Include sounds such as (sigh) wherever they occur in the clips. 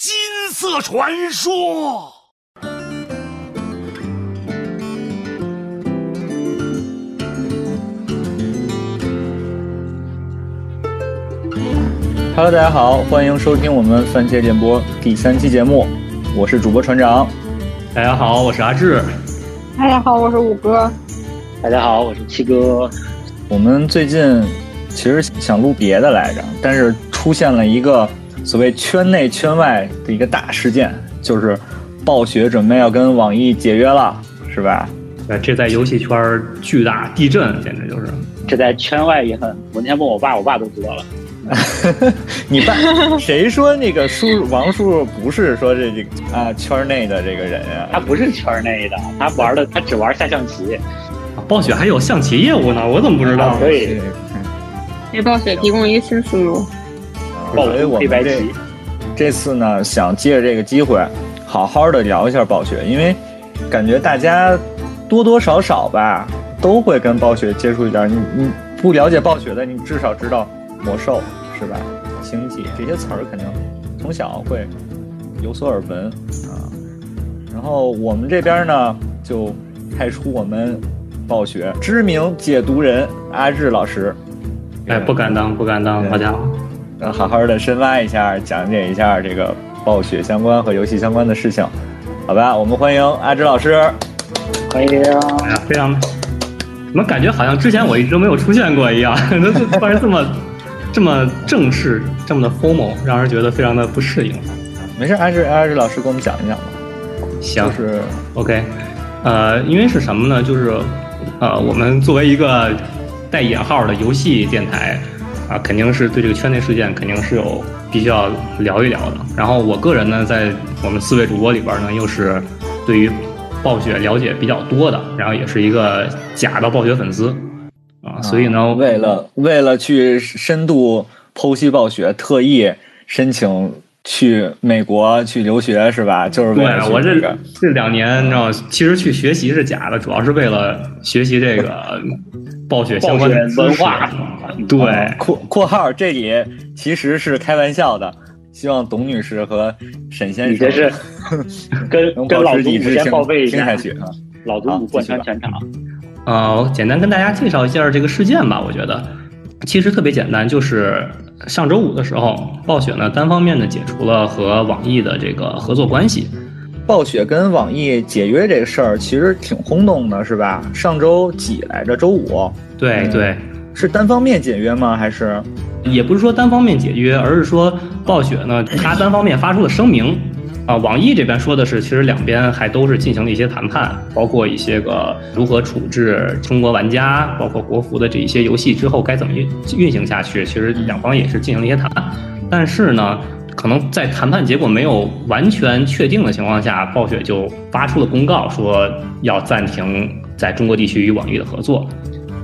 金色传说。Hello，大家好，欢迎收听我们番茄电波第三期节目，我是主播船长。大家好，我是阿志。大家好，我是五哥。大家好，我是七哥。我们最近其实想录别的来着，但是出现了一个所谓圈内圈外的一个大事件，就是暴雪准备要跟网易解约了，是吧？呃，这在游戏圈巨大地震，简直就是。这在圈外也很，我那天问我爸，我爸都知道了。(laughs) 你爸 (laughs) 谁说那个叔王叔叔不是说这这啊圈内的这个人啊？他不是圈内的，他玩的他只玩下象棋。暴雪还有象棋业务呢，我怎么不知道？对，给暴雪提供一个新思路。所以我们这这次呢，想借着这个机会，好好的聊一下暴雪，因为感觉大家多多少少吧，都会跟暴雪接触一点。你你不了解暴雪的，你至少知道。魔兽是吧？星际这些词儿肯定从小会有所耳闻啊。然后我们这边呢，就派出我们暴雪知名解读人阿志老师。哎，不敢当，不敢当，大家伙！后好好的深挖一下，讲解一下这个暴雪相关和游戏相关的事情，好吧？我们欢迎阿志老师，欢迎！哎呀，非常，怎么感觉好像之前我一直都没有出现过一样？(laughs) 突然这么。这么正式，这么的 formal，让人觉得非常的不适应。没事，阿志阿志老师给我们讲一讲吧。行，是 OK。呃，因为是什么呢？就是呃，我们作为一个带引号的游戏电台啊，肯定是对这个圈内事件肯定是有必须要聊一聊的。然后我个人呢，在我们四位主播里边呢，又是对于暴雪了解比较多的，然后也是一个假的暴雪粉丝。啊，所以呢，为了为了去深度剖析暴雪，特意申请去美国去留学，是吧？就是为了我这这两年，你知道，其实去学习是假的，主要是为了学习这个暴雪相关的文化。(laughs) 对，括括号这里其实是开玩笑的，希望董女士和沈先生是 (laughs) 跟跟老祖母先报备一下去啊，老祖母贯穿全场。(laughs) 呃，简单跟大家介绍一下这个事件吧。我觉得其实特别简单，就是上周五的时候，暴雪呢单方面的解除了和网易的这个合作关系。暴雪跟网易解约这个事儿其实挺轰动的，是吧？上周几来着？周五？对对，是单方面解约吗？还是？也不是说单方面解约，而是说暴雪呢，他单方面发出了声明。啊，网易这边说的是，其实两边还都是进行了一些谈判，包括一些个如何处置中国玩家，包括国服的这一些游戏之后该怎么运运行下去。其实两方也是进行了一些谈判，但是呢，可能在谈判结果没有完全确定的情况下，暴雪就发出了公告，说要暂停在中国地区与网易的合作。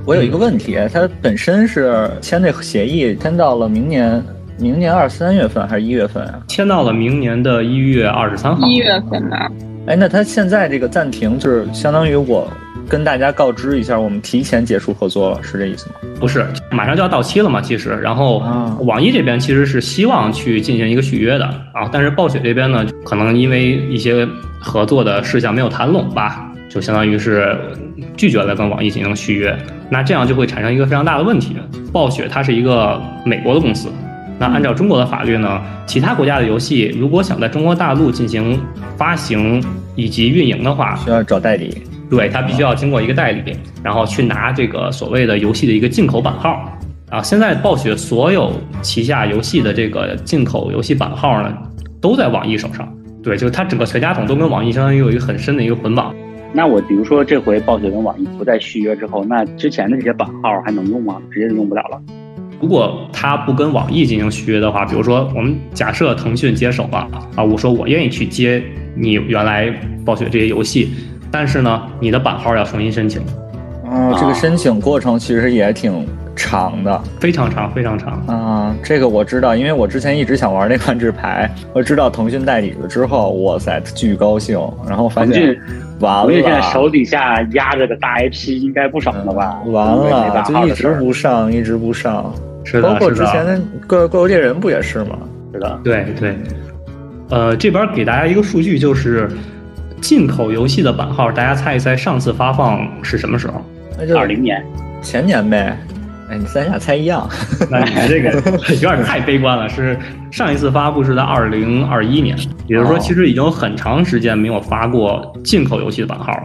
我有一个问题，它本身是签这协议签到了明年。明年二三月份还是一月份啊？签到了明年的一月二十三号。一月份吧。哎，那它现在这个暂停，就是相当于我跟大家告知一下，我们提前结束合作了，是这意思吗？不是，马上就要到期了嘛，其实。然后，网易这边其实是希望去进行一个续约的啊，但是暴雪这边呢，可能因为一些合作的事项没有谈拢吧，就相当于是拒绝了跟网易进行续约。那这样就会产生一个非常大的问题，暴雪它是一个美国的公司。那按照中国的法律呢，其他国家的游戏如果想在中国大陆进行发行以及运营的话，需要找代理。对，它必须要经过一个代理，然后去拿这个所谓的游戏的一个进口版号。啊，现在暴雪所有旗下游戏的这个进口游戏版号呢，都在网易手上。对，就是它整个全家桶都跟网易相当于有一个很深的一个捆绑。那我比如说这回暴雪跟网易不再续约之后，那之前的这些版号还能用吗？直接就用不了了。如果他不跟网易进行续约的话，比如说我们假设腾讯接手了啊，我说我愿意去接你原来暴雪这些游戏，但是呢，你的版号要重新申请。哦，这个申请过程其实也挺长的，非常长，非常长。啊，这个我知道，因为我之前一直想玩那款纸牌，(laughs) 我知道腾讯代理了之后，哇塞，巨高兴。然后发现完了，腾讯现在手底下压着的大 IP 应该不少了吧？完了，就一直不上，一直不上。是的，包括之前的《怪怪物猎人》不也是吗？是的，对对。呃，这边给大家一个数据，就是进口游戏的版号，大家猜一猜上次发放是什么时候？那就二零年，前年呗。哎，你咱俩猜一样，(laughs) 那你这个 (laughs) 有点太悲观了。是上一次发布是在二零二一年，也就是说，其实已经有很长时间没有发过进口游戏的版号了。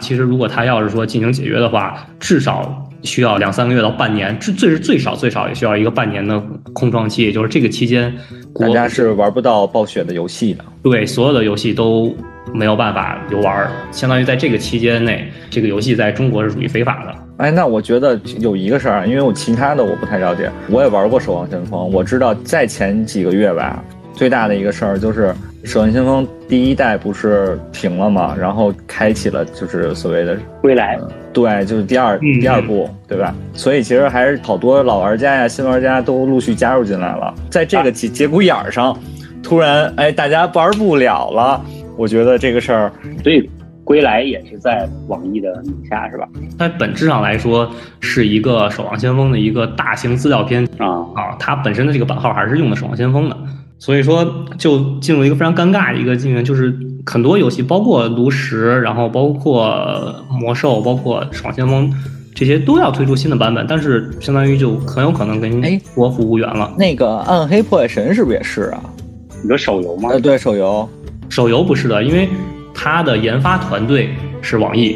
其实，如果他要是说进行解约的话，至少需要两三个月到半年，最最是最少最少也需要一个半年的空窗期，也就是这个期间，大家是玩不到暴雪的游戏的。对，所有的游戏都没有办法游玩，相当于在这个期间内，这个游戏在中国是属于非法的。哎，那我觉得有一个事儿，因为我其他的我不太了解，我也玩过《守望先锋》，我知道在前几个月吧，最大的一个事儿就是《守望先锋》第一代不是停了嘛，然后开启了就是所谓的归来，对，就是第二第二部，对吧？所以其实还是好多老玩家呀、新玩家都陆续加入进来了，在这个节节骨眼儿上，突然哎，大家玩不了了，我觉得这个事儿所以。归来也是在网易的名下，是吧？它本质上来说是一个《守望先锋》的一个大型资料片啊啊，它本身的这个版号还是用的《守望先锋》的，所以说就进入一个非常尴尬的一个境遇，就是很多游戏，包括炉石，然后包括魔兽，包括《守望先锋》这些都要推出新的版本，但是相当于就很有可能跟哎国服无缘了。那个《暗黑破坏神》是不是也是啊？你说手游吗？呃，对，手游，手游不是的，因为。它的研发团队是网易，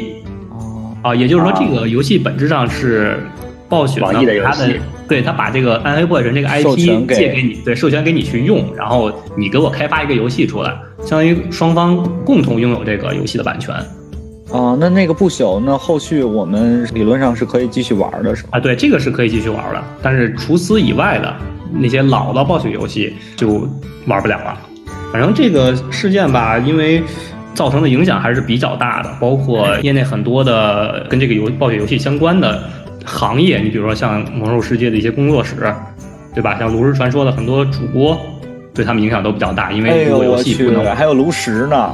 哦，啊，也就是说这个游戏本质上是暴雪网易的游戏，对他把这个《暗黑破坏神》这个 IP 借给你，对，授权给你去用，然后你给我开发一个游戏出来，相当于双方共同拥有这个游戏的版权。哦，那那个不朽，那后续我们理论上是可以继续玩的，是吧？啊，对，这个是可以继续玩的，但是除此以外的那些老的暴雪游戏就玩不了了。反正这个事件吧，因为。造成的影响还是比较大的，包括业内很多的跟这个游暴雪游戏相关的行业，你比如说像魔兽世界的一些工作室，对吧？像炉石传说的很多主播，对他们影响都比较大，因为这个游戏不能。还有炉石呢，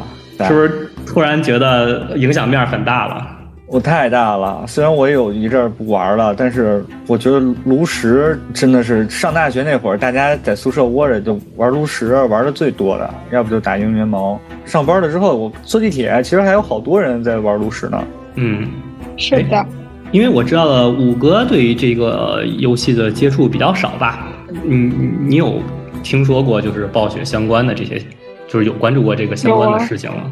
是不是突然觉得影响面很大了？我太大了，虽然我有一阵儿不玩了，但是我觉得炉石真的是上大学那会儿，大家在宿舍窝着就玩炉石，玩的最多的，要不就打英雄联盟。上班了之后，我坐地铁，其实还有好多人在玩炉石呢。嗯，是的，因为我知道了五哥对于这个游戏的接触比较少吧？嗯，你有听说过就是暴雪相关的这些？就是有关注过这个相关的事情吗？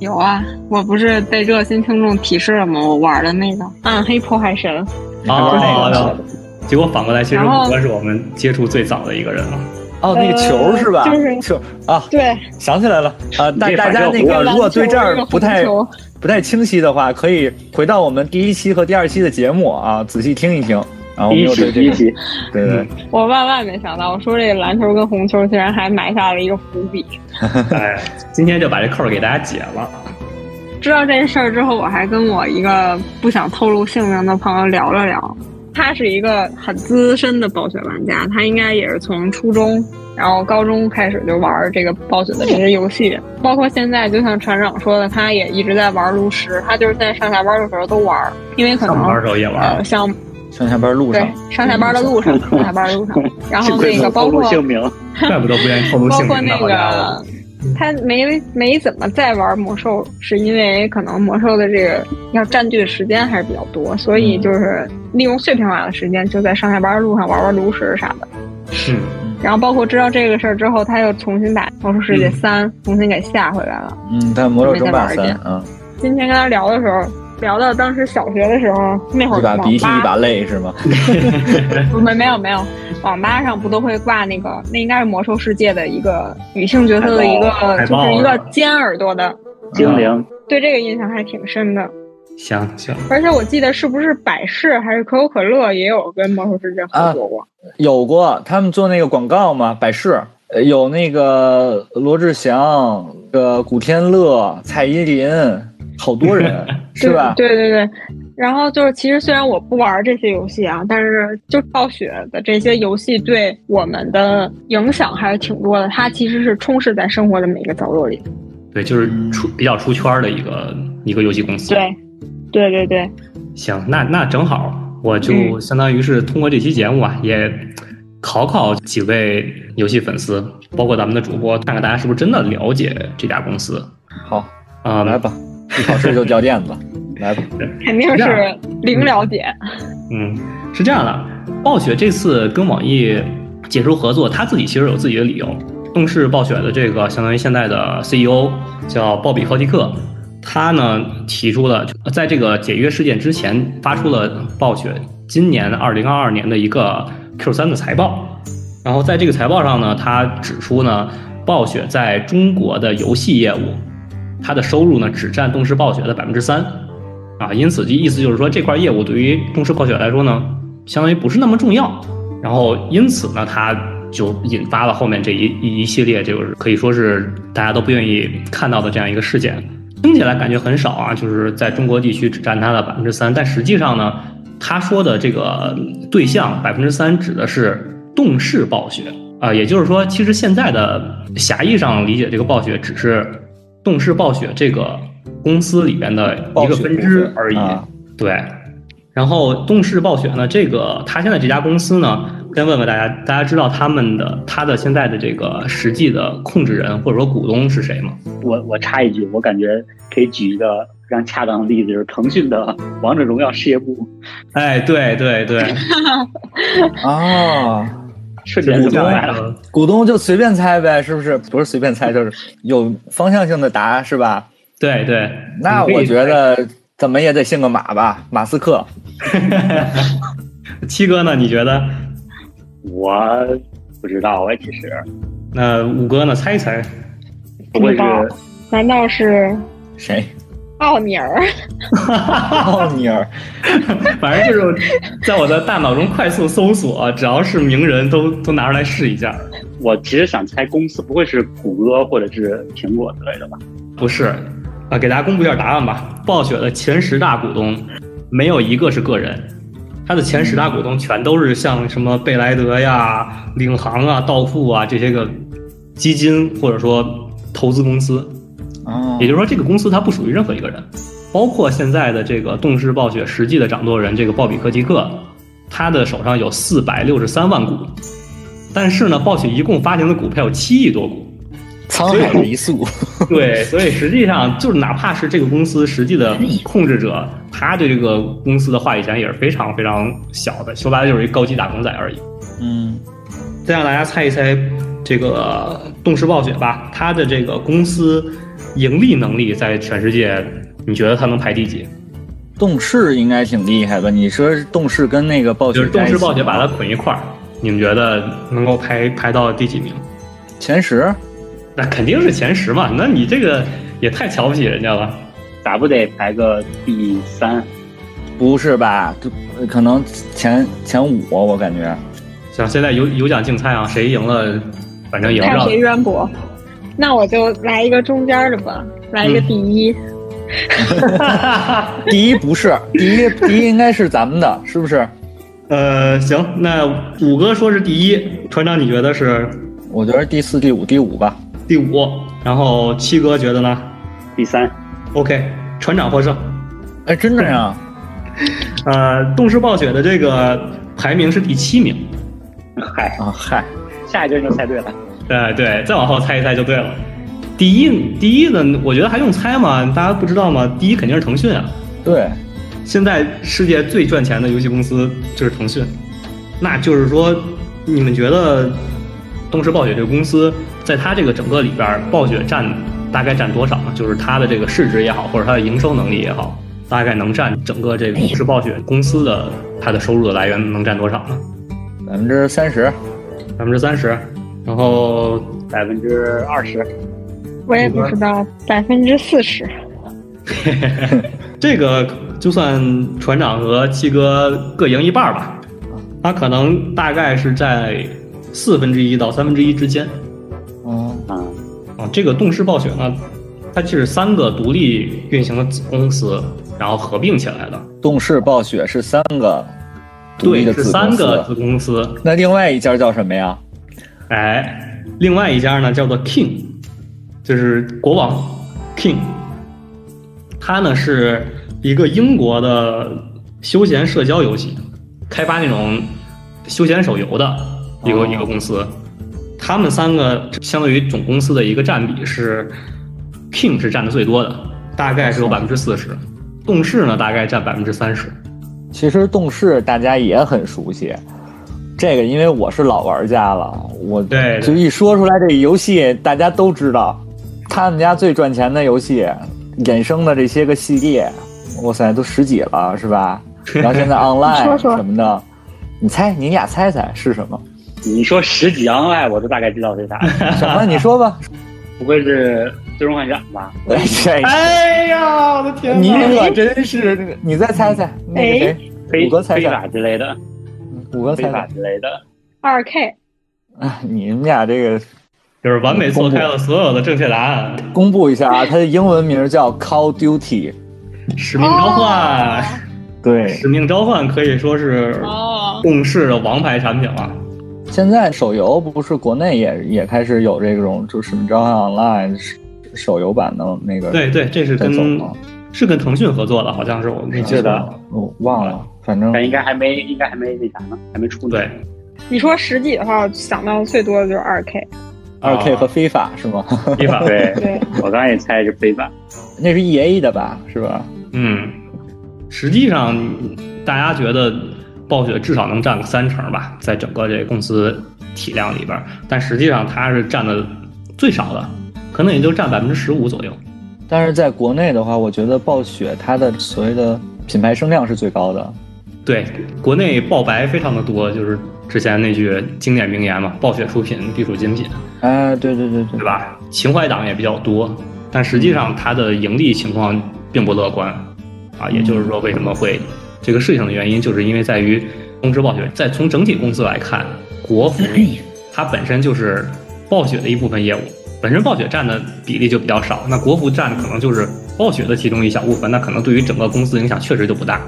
有啊，我不是被热心听众提示了吗？我玩的那个《暗黑破坏神》啊，结果反过来，其实五哥是我们接触最早的一个人了。哦，那个球是吧？就是球啊，对，想起来了啊！大大家那个如果对这儿不太不太清晰的话，可以回到我们第一期和第二期的节目啊，仔细听一听。第一期，第一期，对对。我万万没想到，我说这个篮球跟红球竟然还埋下了一个伏笔。(laughs) 哎，今天就把这扣给大家解了。知道这事儿之后，我还跟我一个不想透露姓名的朋友聊了聊。他是一个很资深的暴雪玩家，他应该也是从初中，然后高中开始就玩这个暴雪的这些游戏，包括现在，就像船长说的，他也一直在玩炉石。他就是在上下班的时候都玩，因为可能上班时候也玩，像。上下班路上，对，上下班的路上，上下班路上，(laughs) 然后那个包括姓名，(laughs) 怪不得不愿意透露姓名。包括那个，他没没怎么再玩魔兽，是因为可能魔兽的这个要占据的时间还是比较多，所以就是利用碎片化的时间，就在上下班路上玩玩炉石啥的。是。然后包括知道这个事儿之后，他又重新把魔兽世界三重新给下回来了。嗯，但魔兽争霸三，嗯。今天跟他聊的时候。聊到当时小学的时候，那会儿一把鼻涕一把泪是吗？(laughs) 没没有没有，网吧上不都会挂那个？那应该是魔兽世界的一个女性角色的一个，就是一个尖耳朵的精灵。对这个印象还挺深的。行行。而且我记得是不是百事还是可口可乐也有跟魔兽世界合作过？有过，他们做那个广告嘛？百事有那个罗志祥、呃古天乐、蔡依林。好多人 (laughs) 是吧？对对对，然后就是，其实虽然我不玩这些游戏啊，但是就暴雪的这些游戏对我们的影响还是挺多的。它其实是充斥在生活的每个角落里。对，就是出比较出圈的一个一个游戏公司。对，对对对。行，那那正好，我就相当于是通过这期节目啊，也考考几位游戏粉丝，包括咱们的主播，看看大家是不是真的了解这家公司。好，啊、来吧，一考试就掉链子，(laughs) 来吧。肯定是零了解。嗯，是这样的，暴雪这次跟网易解除合作，他自己其实有自己的理由。动视暴雪的这个相当于现在的 CEO 叫鲍比·科迪克，他呢提出了在这个解约事件之前发出了暴雪今年二零二二年的一个 Q 三的财报，然后在这个财报上呢，他指出呢，暴雪在中国的游戏业务，它的收入呢只占动视暴雪的百分之三。啊，因此这意思就是说，这块业务对于动视暴雪来说呢，相当于不是那么重要。然后因此呢，它就引发了后面这一一一系列，就是可以说是大家都不愿意看到的这样一个事件。听起来感觉很少啊，就是在中国地区只占它的百分之三，但实际上呢，他说的这个对象百分之三指的是动视暴雪啊、也就是说，其实现在的狭义上理解这个暴雪只是动视暴雪这个公司里边的一个分支而已。啊对，然后动视暴雪呢，这个他现在这家公司呢，先问问大家，大家知道他们的他的现在的这个实际的控制人或者说股东是谁吗？我我插一句，我感觉可以举一个非常恰当的例子，就是腾讯的王者荣耀事业部，哎，对对对，(laughs) 啊，瞬间就明白了。股东就随便猜呗，是不是？不是随便猜，就是有方向性的答，是吧？对对，那我觉得怎么也得姓个马吧，马斯克。(laughs) 七哥呢？你觉得？我不知道哎，其实那五哥呢？猜一猜。不会是难道是谁？奥尼尔？奥尼尔。(laughs) 反正就是在我的大脑中快速搜索，只要是名人都都拿出来试一下。我其实想猜公司，不会是谷歌或者是苹果之类的吧？不是，啊，给大家公布一下答案吧。暴雪的前十大股东，没有一个是个人，它的前十大股东全都是像什么贝莱德呀、领航啊、道富啊这些个基金或者说投资公司。哦也就是说，这个公司它不属于任何一个人，包括现在的这个动视暴雪实际的掌舵人这个鲍比·科吉克，他的手上有四百六十三万股，但是呢，暴雪一共发行的股票有七亿多股。沧海一粟。(laughs) 对，所以实际上就是哪怕是这个公司实际的控制者，他对这个公司的话语权也是非常非常小的，说白了就是一高级打工仔而已。嗯，再让大家猜一猜这个动视暴雪吧，它的这个公司盈利能力在全世界，你觉得它能排第几？动视应该挺厉害吧？你说动视跟那个暴雪就是动视暴雪把它捆一块儿，你们觉得能够排排到第几名？前十，那肯定是前十嘛，那你这个也太瞧不起人家了。咋不得排个第三？不是吧？就可能前前五，我感觉。像，现在有有奖竞猜啊，谁赢了，反正赢不了看谁。渊博。那我就来一个中间的吧，来一个第一。(laughs) 第一不是，第一第一应该是咱们的，是不是？(laughs) 呃，行，那五哥说是第一，船长你觉得是我觉得第四、第五、第五吧。第五，然后七哥觉得呢第三？？OK，船长获胜。哎，真的呀？呃，动视暴雪的这个排名是第七名。嗨，啊，嗨，下一个人就猜对了。对对，再往后猜一猜就对了。第一，第一呢，我觉得还用猜吗？大家不知道吗？第一肯定是腾讯啊。对，现在世界最赚钱的游戏公司就是腾讯，那就是说，你们觉得东视暴雪这个公司，在它这个整个里边，暴雪占大概占多少呢？就是它的这个市值也好，或者它的营收能力也好，大概能占整个这个东视暴雪公司的它的收入的来源能占多少呢？百分之三十。百分之三十，然后百分之二十，我也不知道，百分之四十。(laughs) 这个就算船长和七哥各赢一半儿吧，它可能大概是在四分之一到三分之一之间。哦，啊，啊，这个动视暴雪呢，它是三个独立运行的子公司，然后合并起来的。动视暴雪是三个独立对，是的子公三个。子公司。那另外一家叫什么呀？哎，另外一家呢叫做 King，就是国王 King，它呢是一个英国的休闲社交游戏，开发那种休闲手游的。一个一个公司。他们三个相对于总公司的一个占比是，King 是占的最多的，大概是有百分之四十，动视呢大概占百分之三十。其实动视大家也很熟悉，这个因为我是老玩家了，我对就一说出来这个游戏，大家都知道，他们家最赚钱的游戏衍生的这些个系列，哇塞，都十几了是吧？(laughs) 然后现在 online 什么的，你猜，你俩猜猜是什么？你说十几 online，我都大概知道是啥，什么？你说吧。(laughs) 不会是最终幻想吧？哎，这哎呀，我的天你可真是，你再猜猜，那个谁，非五哥猜法之类的，非五个猜猜，法之类的。二 K，啊，你们俩这个就是完美错开了所有的正确答案。公布一下啊，它的英文名叫 Call Duty，使命召唤，对，使命召唤可以说是共事的王牌产品了。现在手游不是国内也也开始有这种，就使命召唤 online 手游版的那个对对，这是跟？是跟腾讯合作的，好像是我没记是的错。我忘了，反正但应该还没，应该还没那啥呢，还没出呢。对，你说十几的话，想到最多的就是二 K。二 K 和非法是吗？非法。(laughs) 对，对，我刚才也猜是非法。那是 E A 的吧？是吧？嗯，实际上大家觉得暴雪至少能占个三成吧，在整个这个公司体量里边，但实际上它是占的最少的，可能也就占百分之十五左右。但是在国内的话，我觉得暴雪它的所谓的品牌声量是最高的。对，国内爆白非常的多，就是之前那句经典名言嘛，“暴雪出品必属精品哎，对对对”，对对，吧？情怀党也比较多，但实际上它的盈利情况并不乐观啊。也就是说，为什么会这个事情的原因，就是因为在于东芝暴雪在从整体公司来看，国服 (clears throat) 它本身就是暴雪的一部分业务，本身暴雪占的比例就比较少，那国服占的可能就是暴雪的其中一小部分，那可能对于整个公司影响确实就不大。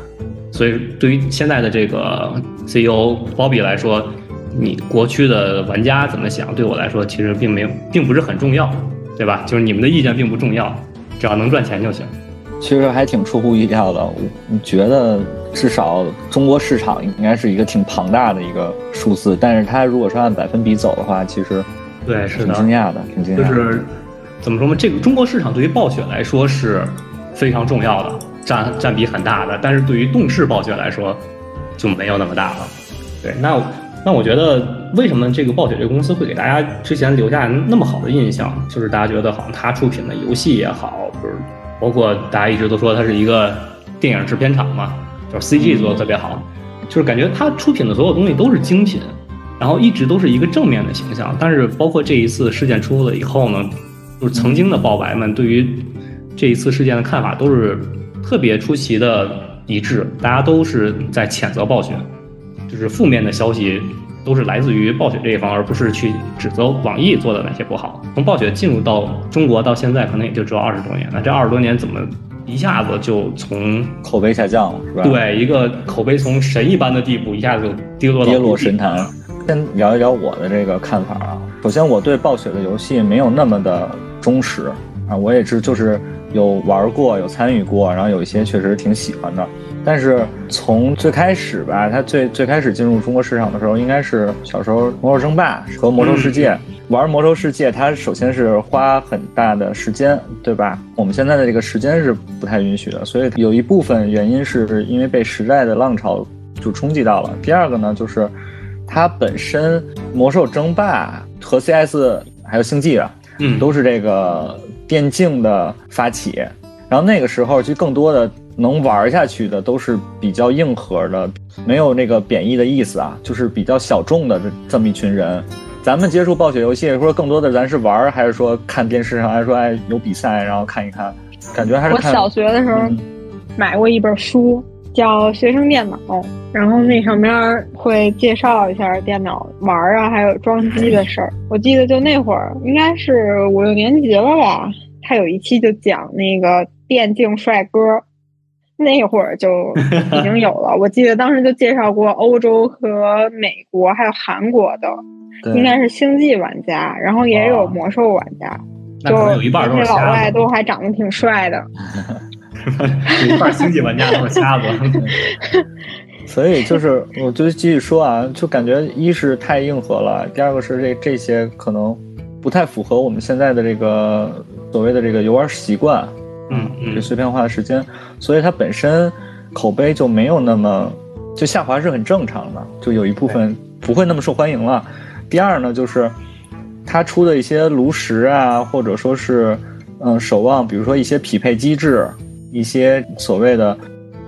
所以对于现在的这个 CEO Bobby 来说，你国区的玩家怎么想，对我来说其实并没有，并不是很重要，对吧？就是你们的意见并不重要，只要能赚钱就行。其实还挺出乎意料的。我我觉得至少中国市场应该是一个挺庞大的一个数字，但是它如果说按百分比走的话，其实对，是的，挺惊讶的，挺惊讶的。就是怎么说呢？这个中国市场对于暴雪来说是非常重要的，占占比很大的，但是对于动视暴雪来说就没有那么大了。对，那那我觉得为什么这个暴雪这个公司会给大家之前留下那么好的印象，就是大家觉得好像它出品的游戏也好，就是包括大家一直都说它是一个电影制片厂嘛，就是 CG 做的特别好，就是感觉它出品的所有东西都是精品。然后一直都是一个正面的形象，但是包括这一次事件出了以后呢，就是曾经的爆白们对于这一次事件的看法都是特别出奇的一致，大家都是在谴责暴雪，就是负面的消息都是来自于暴雪这一方，而不是去指责网易做的哪些不好。从暴雪进入到中国到现在，可能也就只有二十多年，那这二十多年怎么一下子就从口碑下降了，是吧？，对一个口碑从神一般的地步，一下子就跌落到跌落神坛。先聊一聊我的这个看法啊。首先，我对暴雪的游戏没有那么的忠实啊，我也是就是有玩过、有参与过，然后有一些确实挺喜欢的。但是从最开始吧，它最最开始进入中国市场的时候，应该是小时候《魔兽争霸》和《魔兽世界》玩《魔兽世界》，它首先是花很大的时间，对吧？我们现在的这个时间是不太允许的，所以有一部分原因是因为被时代的浪潮就冲击到了。第二个呢，就是它本身《魔兽争霸》和 CS 还有星际啊，嗯，都是这个电竞的发起，然后那个时候就更多的能玩下去的都是比较硬核的，没有那个贬义的意思啊，就是比较小众的这这么一群人。咱们接触暴雪游戏，说更多的咱是玩，还是说看电视上，还是说哎有比赛，然后看一看，感觉还是看。我小学的时候嗯买过一本书，叫《学生电脑》，然后那上面会介绍一下电脑玩啊，还有装机的事儿。我记得就那会儿，应该是五六年级了吧，他有一期就讲那个电竞帅哥。那会儿就已经有了，我记得当时就介绍过欧洲和美国还有韩国的，应该是星际玩家，然后也有哦魔兽玩家，那可能有一半都那些老外都还长得挺帅的。(laughs) 有 (laughs) 一半星际玩家都是瞎子。(laughs) 所以就是，我就继续说啊，就感觉一是太硬核了，第二个是这这些可能不太符合我们现在的这个所谓的这个游玩习惯，嗯嗯，这碎片化的时间，所以它本身口碑就没有那么就下滑是很正常的，就有一部分不会那么受欢迎了。第二呢，就是它出的一些炉石啊，或者说是嗯守望，比如说一些匹配机制，一些所谓的。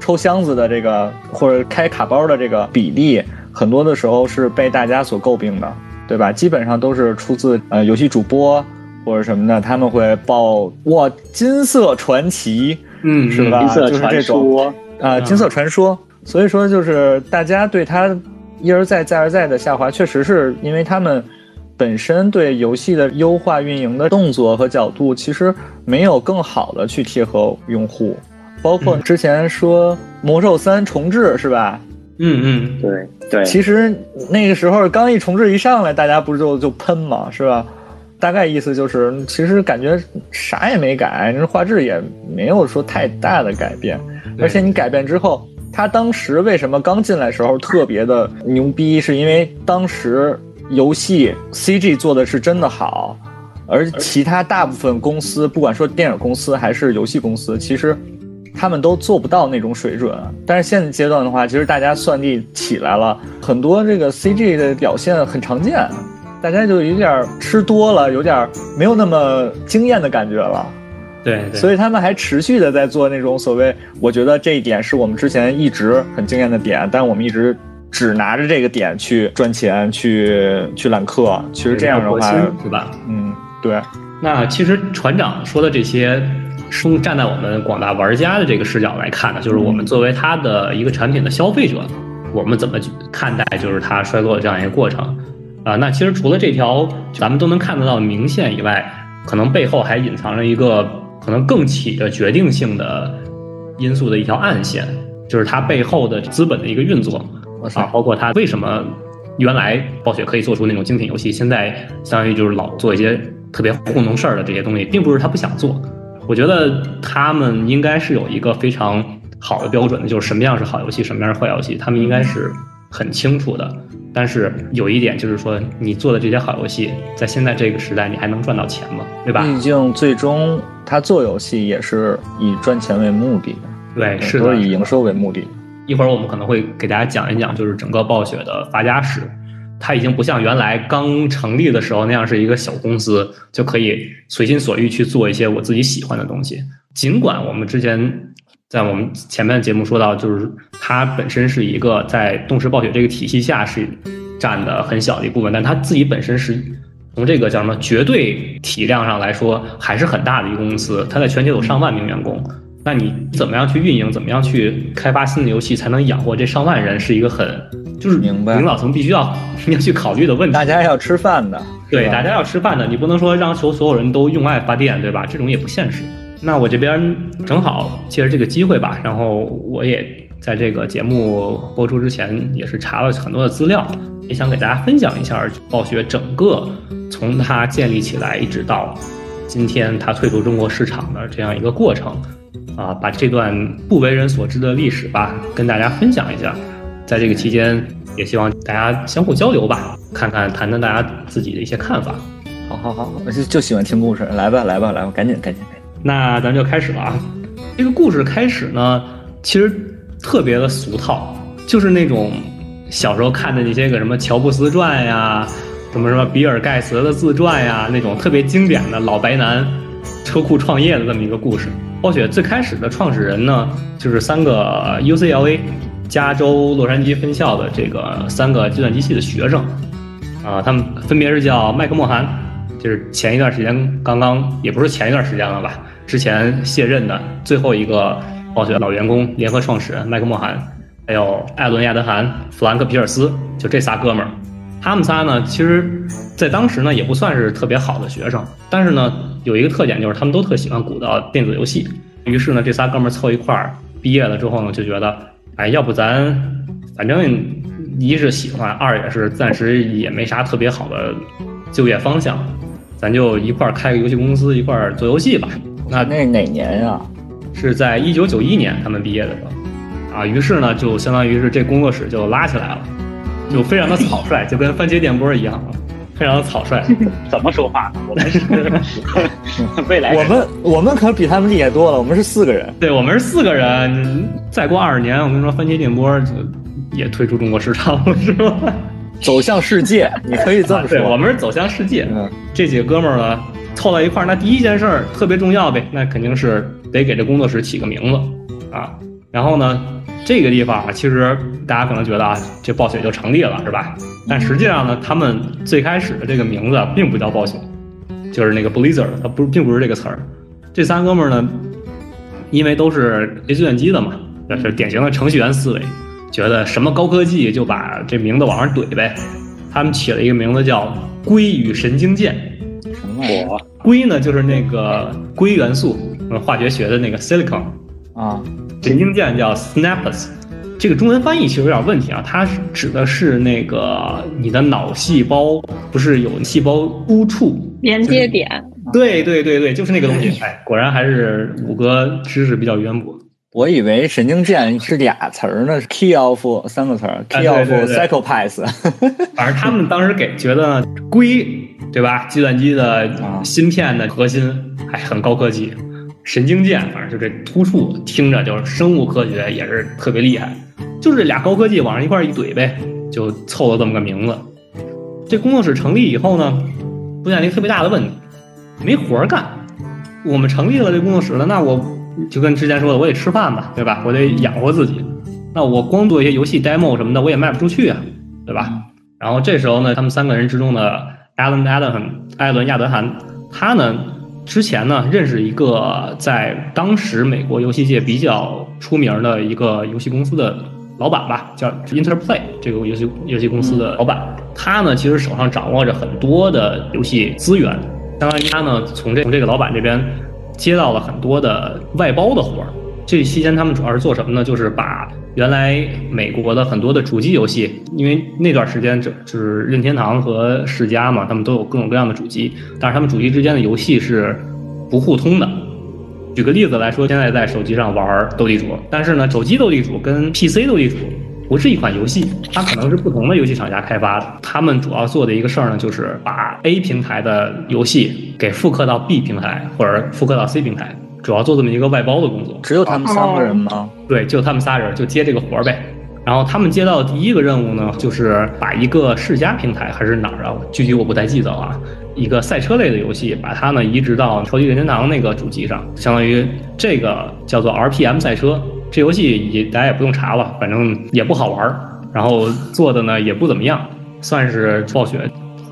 抽箱子的这个或者开卡包的这个比例，很多的时候是被大家所诟病的，对吧？基本上都是出自呃游戏主播或者什么的，他们会报哇金色传奇，嗯，是吧？就是这种啊金色传说。所以说就是大家对他一而再再而再的下滑，确实是因为他们本身对游戏的优化运营的动作和角度，其实没有更好的去贴合用户。包括之前说魔兽三重置是吧？嗯嗯，对对。其实那个时候刚一重置一上来，大家不是就就喷嘛，是吧？大概意思就是，其实感觉啥也没改，那画质也没有说太大的改变。而且你改变之后，他当时为什么刚进来时候特别的牛逼？是因为当时游戏 CG 做的是真的好，而其他大部分公司，不管说电影公司还是游戏公司，其实。他们都做不到那种水准，但是现阶段的话，其实大家算力起来了，很多这个 CG 的表现很常见，大家就有点吃多了，有点没有那么惊艳的感觉了。对，所以他们还持续的在做那种所谓，我觉得这一点是我们之前一直很惊艳的点，但我们一直只拿着这个点去赚钱，去去揽客。其实这样的话，是吧？嗯，对。那其实船长说的这些。从站在我们广大玩家的这个视角来看呢，就是我们作为他的一个产品的消费者，我们怎么去看待就是它衰落的这样一个过程啊？那其实除了这条咱们都能看得到明线以外，可能背后还隐藏着一个可能更起着决定性的因素的一条暗线，就是它背后的资本的一个运作啊，包括他为什么原来暴雪可以做出那种精品游戏，现在相当于就是老做一些特别糊弄事儿的这些东西，并不是他不想做。我觉得他们应该是有一个非常好的标准的，就是什么样是好游戏，什么样是坏游戏，他们应该是很清楚的。但是有一点就是说，你做的这些好游戏，在现在这个时代，你还能赚到钱吗？对吧？毕竟最终他做游戏也是以赚钱为目的的，对，是都是以营收为目的。一会儿我们可能会给大家讲一讲，就是整个暴雪的发家史。它已经不像原来刚成立的时候那样是一个小公司，就可以随心所欲去做一些我自己喜欢的东西。尽管我们之前在我们前面的节目说到，就是它本身是一个在动视暴雪这个体系下是占的很小的一部分，但它自己本身是从这个叫什么绝对体量上来说还是很大的一个公司，它在全球有上万名员工。那你怎么样去运营？怎么样去开发新的游戏，才能养活这上万人？是一个很就是明白领导层必须要 (laughs) 要去考虑的问题。大家要吃饭的，对，大家要吃饭的，你不能说让求所有人都用爱发电，对吧？这种也不现实。那我这边正好借着这个机会吧，然后我也在这个节目播出之前也是查了很多的资料，也想给大家分享一下暴雪整个从它建立起来一直到今天它退出中国市场的这样一个过程。啊，把这段不为人所知的历史吧，跟大家分享一下。在这个期间，也希望大家相互交流吧，看看谈谈大家自己的一些看法。好好好，我就就喜欢听故事，来吧来吧来吧，赶紧赶紧赶紧。那咱就开始了啊。这个故事开始呢，其实特别的俗套，就是那种小时候看的那些个什么乔布斯传呀，什么什么比尔盖茨的自传呀，那种特别经典的老白男车库创业的这么一个故事。暴雪最开始的创始人呢，就是三个 UCLA 加州洛杉矶分校的这个三个计算机系的学生，啊，他们分别是叫麦克莫涵，就是前一段时间刚刚也不是前一段时间了吧，之前卸任的最后一个暴雪老员工联合创始人麦克莫涵，还有艾伦亚德涵、弗兰克皮尔斯，就这仨哥们儿。他们仨呢，其实，在当时呢，也不算是特别好的学生，但是呢，有一个特点就是他们都特喜欢鼓捣电子游戏。于是呢，这仨哥们儿凑一块儿，毕业了之后呢，就觉得，哎，要不咱，反正一是喜欢，二也是暂时也没啥特别好的就业方向，咱就一块儿开个游戏公司，一块儿做游戏吧。那那是哪年啊？是在一九九一年他们毕业的时候。啊，于是呢，就相当于是这工作室就拉起来了，就非常的草率，就跟番茄电波一样，非常的草率。(laughs) 怎么说话呢？我们是 (laughs) 未来，我们我们可比他们厉害多了，我们是四个人。对，我们是四个人。再过二十年，我跟你说，番茄电波就也退出中国市场了，是吧？走向世界，你可以这么说。对，我们是走向世界。嗯，这几个哥们儿呢，凑到一块儿，那第一件事儿特别重要呗，那肯定是得给这工作室起个名字啊。然后呢，这个地方啊，其实大家可能觉得啊，这暴雪就成立了，是吧？但实际上呢，他们最开始的这个名字并不叫暴雪，就是那个 Blizzard，它不并不是这个词儿。这三哥们儿呢，因为都是学计算机的嘛，那是典型的程序员思维。觉得什么高科技就把这名字往上怼呗，他们起了一个名字叫“硅与神经键”。什么？硅呢，就是那个硅元素，化学学的那个 silicon 啊。神经键叫 synapse，这个中文翻译其实有点问题啊，它指的是那个你的脑细胞不是有细胞突触连接点？对对对对，就是那个东西。哎，果然还是五哥知识比较渊博。我以为神经键是俩词儿呢，是 key of 三个词儿，key of psychopath。(laughs) 反正他们当时给觉得硅，对吧？计算机的芯片的核心哎很高科技，神经键反正就这突触，听着就是生物科学也是特别厉害，就是这俩高科技往上一块一怼呗，就凑了这么个名字。这工作室成立以后呢，出现了一个特别大的问题，没活干。我们成立了这工作室了，那我。就跟之前说的，我得吃饭吧，对吧？我得养活自己。那我光做一些游戏 demo 什么的，我也卖不出去啊，对吧？然后这时候呢，他们三个人之中的 Alan Adam 艾伦亚德涵，他呢之前呢认识一个在当时美国游戏界比较出名的一个游戏公司的老板吧，叫 Interplay 这个游戏游戏公司的老板。他呢其实手上掌握着很多的游戏资源，相当于他呢从这从这个老板这边。接到了很多的外包的活儿，这期间他们主要是做什么呢？就是把原来美国的很多的主机游戏，因为那段时间就就是任天堂和世嘉嘛，他们都有各种各样的主机，但是他们主机之间的游戏是不互通的。举个例子来说，现在在手机上玩斗地主，但是呢，手机斗地主跟 PC 斗地主。不是一款游戏，它可能是不同的游戏厂家开发的。他们主要做的一个事儿呢，就是把 A 平台的游戏给复刻到 B 平台或者复刻到 C 平台，主要做这么一个外包的工作。只有他们三个人吗？对，就他们仨人就接这个活儿呗。然后他们接到的第一个任务呢，就是把一个世嘉平台还是哪儿啊？具体我不太记得了。一个赛车类的游戏，把它呢移植到超级任天堂那个主机上，相当于这个叫做 RPM 赛车。这游戏也大家也不用查了，反正也不好玩儿，然后做的呢也不怎么样，算是暴雪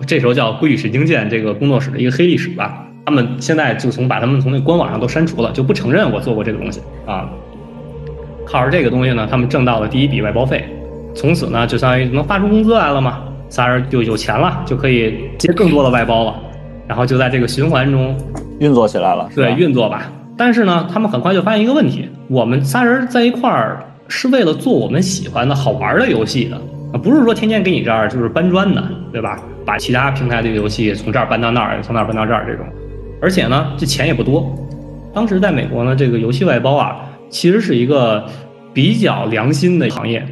这时候叫归与神经剑这个工作室的一个黑历史吧。他们现在就从把他们从那官网上都删除了，就不承认我做过这个东西啊。靠着这个东西呢，他们挣到了第一笔外包费，从此呢就相当于能发出工资来了嘛，仨人就有钱了，就可以接更多的外包了，然后就在这个循环中运作起来了。对，运作吧。但是呢，他们很快就发现一个问题：我们仨人在一块儿是为了做我们喜欢的好玩的游戏的，不是说天天给你这儿就是搬砖的，对吧？把其他平台的游戏从这儿搬到那儿，从那儿搬到这儿这种。而且呢，这钱也不多。当时在美国呢，这个游戏外包啊，其实是一个比较良心的行业。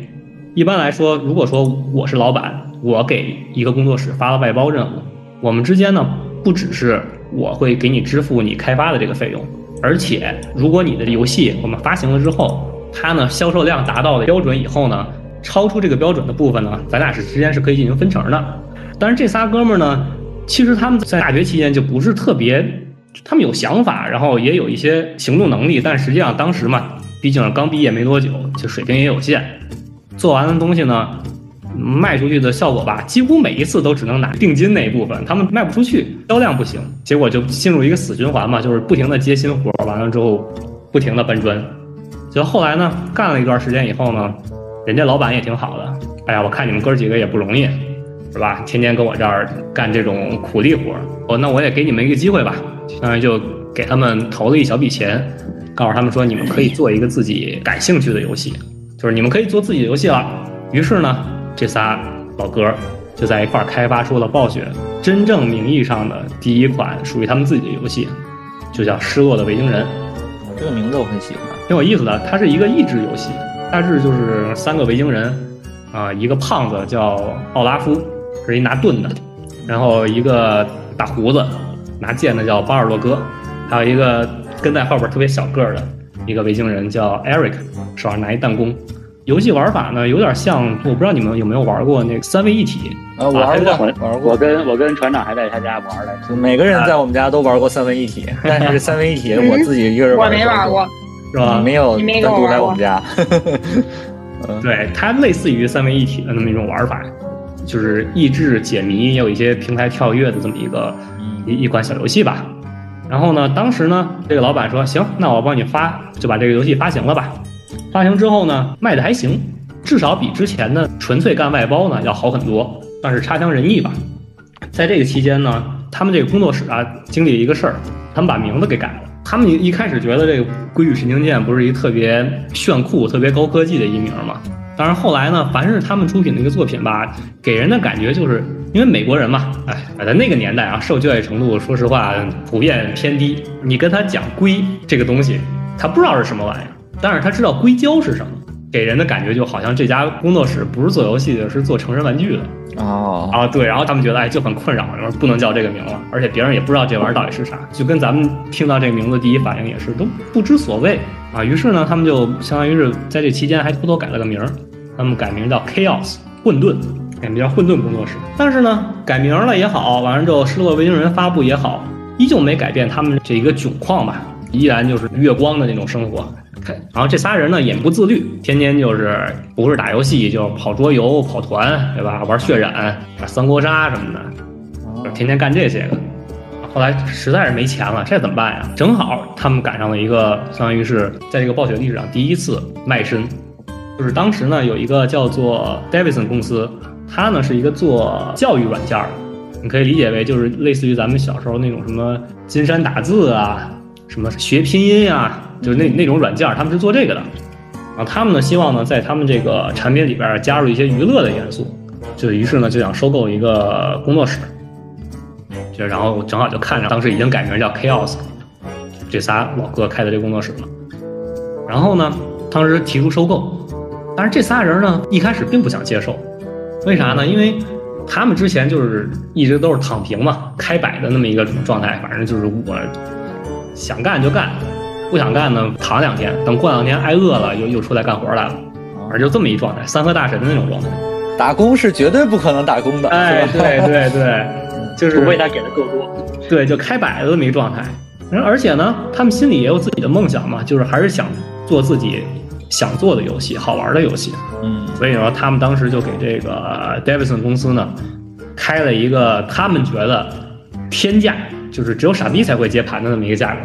一般来说，如果说我是老板，我给一个工作室发了外包任务，我们之间呢，不只是我会给你支付你开发的这个费用。而且，如果你的游戏我们发行了之后，它呢销售量达到了标准以后呢，超出这个标准的部分呢，咱俩是之间是可以进行分成的。但是这仨哥们呢，其实他们在大学期间就不是特别，他们有想法，然后也有一些行动能力，但实际上当时嘛，毕竟刚毕业没多久，就水平也有限，做完的东西呢。卖出去的效果吧，几乎每一次都只能拿定金那一部分，他们卖不出去，销量不行，结果就进入一个死循环嘛，就是不停的接新活，完了之后不停的搬砖。就后来呢，干了一段时间以后呢，人家老板也挺好的，哎呀，我看你们哥几个也不容易，是吧？天天跟我这儿干这种苦力活，哦，那我也给你们一个机会吧，相当于就给他们投了一小笔钱，告诉他们说你们可以做一个自己感兴趣的游戏，就是你们可以做自己的游戏了。于是呢。这仨老哥就在一块儿开发出了暴雪真正名义上的第一款属于他们自己的游戏，就叫《失落的维京人》。这个名字我很喜欢，挺有意思的。它是一个益智游戏，大致就是三个维京人，啊，一个胖子叫奥拉夫，是一拿盾的，然后一个大胡子拿剑的叫巴尔洛哥，还有一个跟在后边特别小个儿的一个维京人叫 Eric，手上拿一弹弓。游戏玩法呢，有点像，我不知道你们有没有玩过那个三位一体啊？玩过，玩过。我跟我跟船长还在他家玩的，每个人在我们家都玩过三位一体，(laughs) 但是三位一体我自己一个人玩。我没玩过，是吧？没有单独来我们家。(laughs) 对，它类似于三位一体的那么一种玩法，就是益智解谜，也有一些平台跳跃的这么一个一一款小游戏吧。然后呢，当时呢，这个老板说：“行，那我帮你发，就把这个游戏发行了吧。”发行之后呢，卖的还行，至少比之前的纯粹干外包呢要好很多，算是差强人意吧。在这个期间呢，他们这个工作室啊经历了一个事儿，他们把名字给改了。他们一开始觉得这个《归域神经剑》不是一特别炫酷、特别高科技的一名嘛，但是后来呢，凡是他们出品的一个作品吧，给人的感觉就是因为美国人嘛，哎，在那个年代啊，受教育程度说实话普遍偏低，你跟他讲硅这个东西，他不知道是什么玩意儿。但是他知道硅胶是什么，给人的感觉就好像这家工作室不是做游戏的，是做成人玩具的。哦啊，对，然后他们觉得哎就很困扰，然后不能叫这个名了，而且别人也不知道这玩意儿到底是啥，就跟咱们听到这个名字第一反应也是都不知所谓啊。于是呢，他们就相当于是在这期间还偷偷改了个名儿，他们改名叫 Chaos 混沌，改名叫混沌工作室。但是呢，改名了也好，完了之后失落维京人发布也好，依旧没改变他们这一个窘况吧，依然就是月光的那种生活。然后这仨人呢也不自律，天天就是不是打游戏就是跑桌游、跑团，对吧？玩血染、三国杀什么的，就天天干这些个。后来实在是没钱了，这怎么办呀？正好他们赶上了一个，相当于是在这个暴雪历史上第一次卖身，就是当时呢有一个叫做 Davidson 公司，它呢是一个做教育软件儿，你可以理解为就是类似于咱们小时候那种什么金山打字啊，什么学拼音呀。就是那那种软件，他们是做这个的，啊，他们呢希望呢在他们这个产品里边加入一些娱乐的元素，就于是呢就想收购一个工作室，就然后正好就看着当时已经改名叫 Chaos，这仨老哥开的这工作室了，然后呢当时提出收购，但是这仨人呢一开始并不想接受，为啥呢？因为他们之前就是一直都是躺平嘛，开摆的那么一个状态，反正就是我想干就干。不想干呢，躺两天，等过两天挨饿了，又又出来干活来了，反正就这么一状态，三和大神的那种状态。打工是绝对不可能打工的，哎，对对对，(laughs) 就是除非他给的够多。对，就开摆的这么一状态。而且呢，他们心里也有自己的梦想嘛，就是还是想做自己想做的游戏，好玩的游戏。嗯，所以说他们当时就给这个 Davidson 公司呢开了一个他们觉得天价，就是只有傻逼才会接盘的那么一个价格。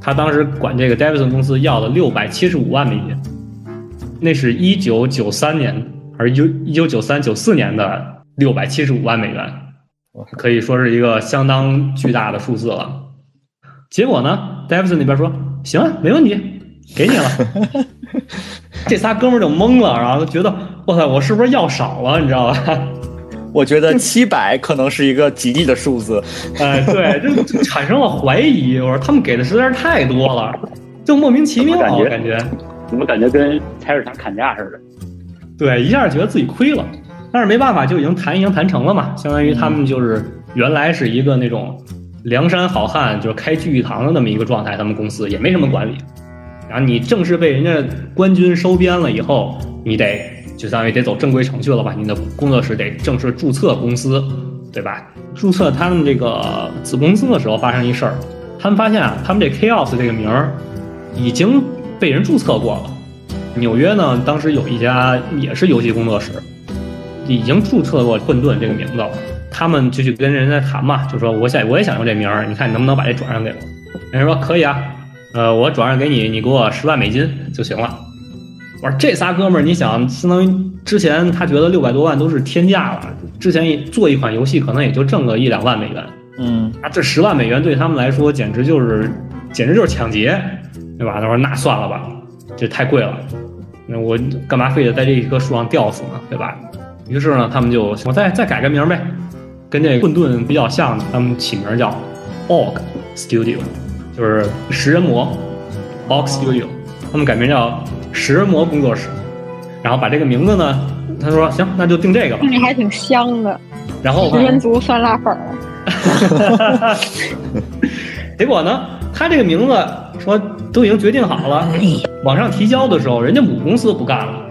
他当时管这个 Davidson 公司要了六百七十五万美金，那是一九九三年还是一九九三九四年的六百七十五万美元，可以说是一个相当巨大的数字了。结果呢，Davidson 那边说行啊，没问题，给你了。(laughs) (laughs) 这仨哥们儿就懵了，然后觉得哇塞，我是不是要少了？你知道吧？我觉得七百可能是一个吉利的数字，(laughs) 哎，对，就产生了怀疑。我说他们给的实在是太多了，就莫名其妙，感觉怎么感觉跟菜市场砍价似的？对，一下觉得自己亏了，但是没办法，就已经谈已经谈成了嘛。相当于他们就是原来是一个那种梁山好汉，就是开聚义堂的那么一个状态，他们公司也没什么管理。然后你正式被人家官军收编了以后，你得。就相当于得走正规程序了吧？你的工作室得正式注册公司，对吧？注册他们这个子公司的时候发生一事儿，他们发现啊，他们这 Chaos 这个名儿已经被人注册过了。纽约呢，当时有一家也是游戏工作室，已经注册过混沌这个名字了。他们就去跟人家谈嘛，就说我想我也想用这名儿，你看你能不能把这转让给我？人家说可以啊，呃，我转让给你，你给我十万美金就行了。我说这仨哥们儿，你想，相当于之前他觉得六百多万都是天价了。之前做一款游戏可能也就挣个一两万美元，嗯，啊，这十万美元对他们来说简直就是，简直就是抢劫，对吧？他说那算了吧，这太贵了，那我干嘛非得在这一棵树上吊死呢，对吧？于是呢，他们就我再再改个名呗，跟这混沌比较像的，他们起名叫 Org Studio，就是食人魔 Box Studio，他们改名叫。食人魔工作室，然后把这个名字呢，他说行，那就定这个吧。还挺香的，然后食人族酸辣粉儿。(laughs) 结果呢，他这个名字说都已经决定好了，往上提交的时候，人家母公司不干了。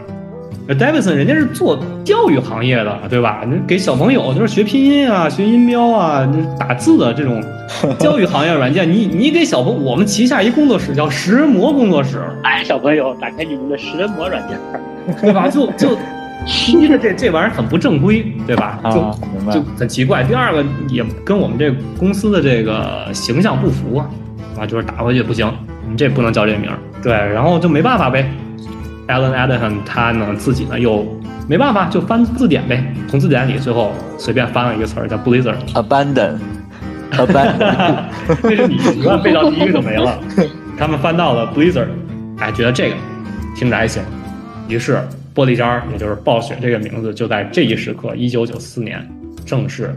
Davidson 人家是做教育行业的，对吧？你给小朋友就是学拼音啊、学音标啊、打字的这种 (laughs) 教育行业软件，你你给小朋我们旗下一工作室叫食人魔工作室，哎，小朋友打开你们的食人魔软件，对吧？就就第一个这这玩意儿很不正规，对吧？就就。很奇怪。第二个也跟我们这公司的这个形象不符啊，啊，就是打回去不行，你这不能叫这名儿。对，然后就没办法呗。Alan Adahan 他呢自己呢又没办法，就翻字典呗，从字典里最后随便翻了一个词儿叫 Blizzard，Abandon，Abandon，那 (laughs) (laughs) 是你习惯背到第一个就没了。他们翻到了 Blizzard，哎，觉得这个听着还行，于是玻璃渣儿，也就是暴雪这个名字，就在这一时刻，一九九四年正式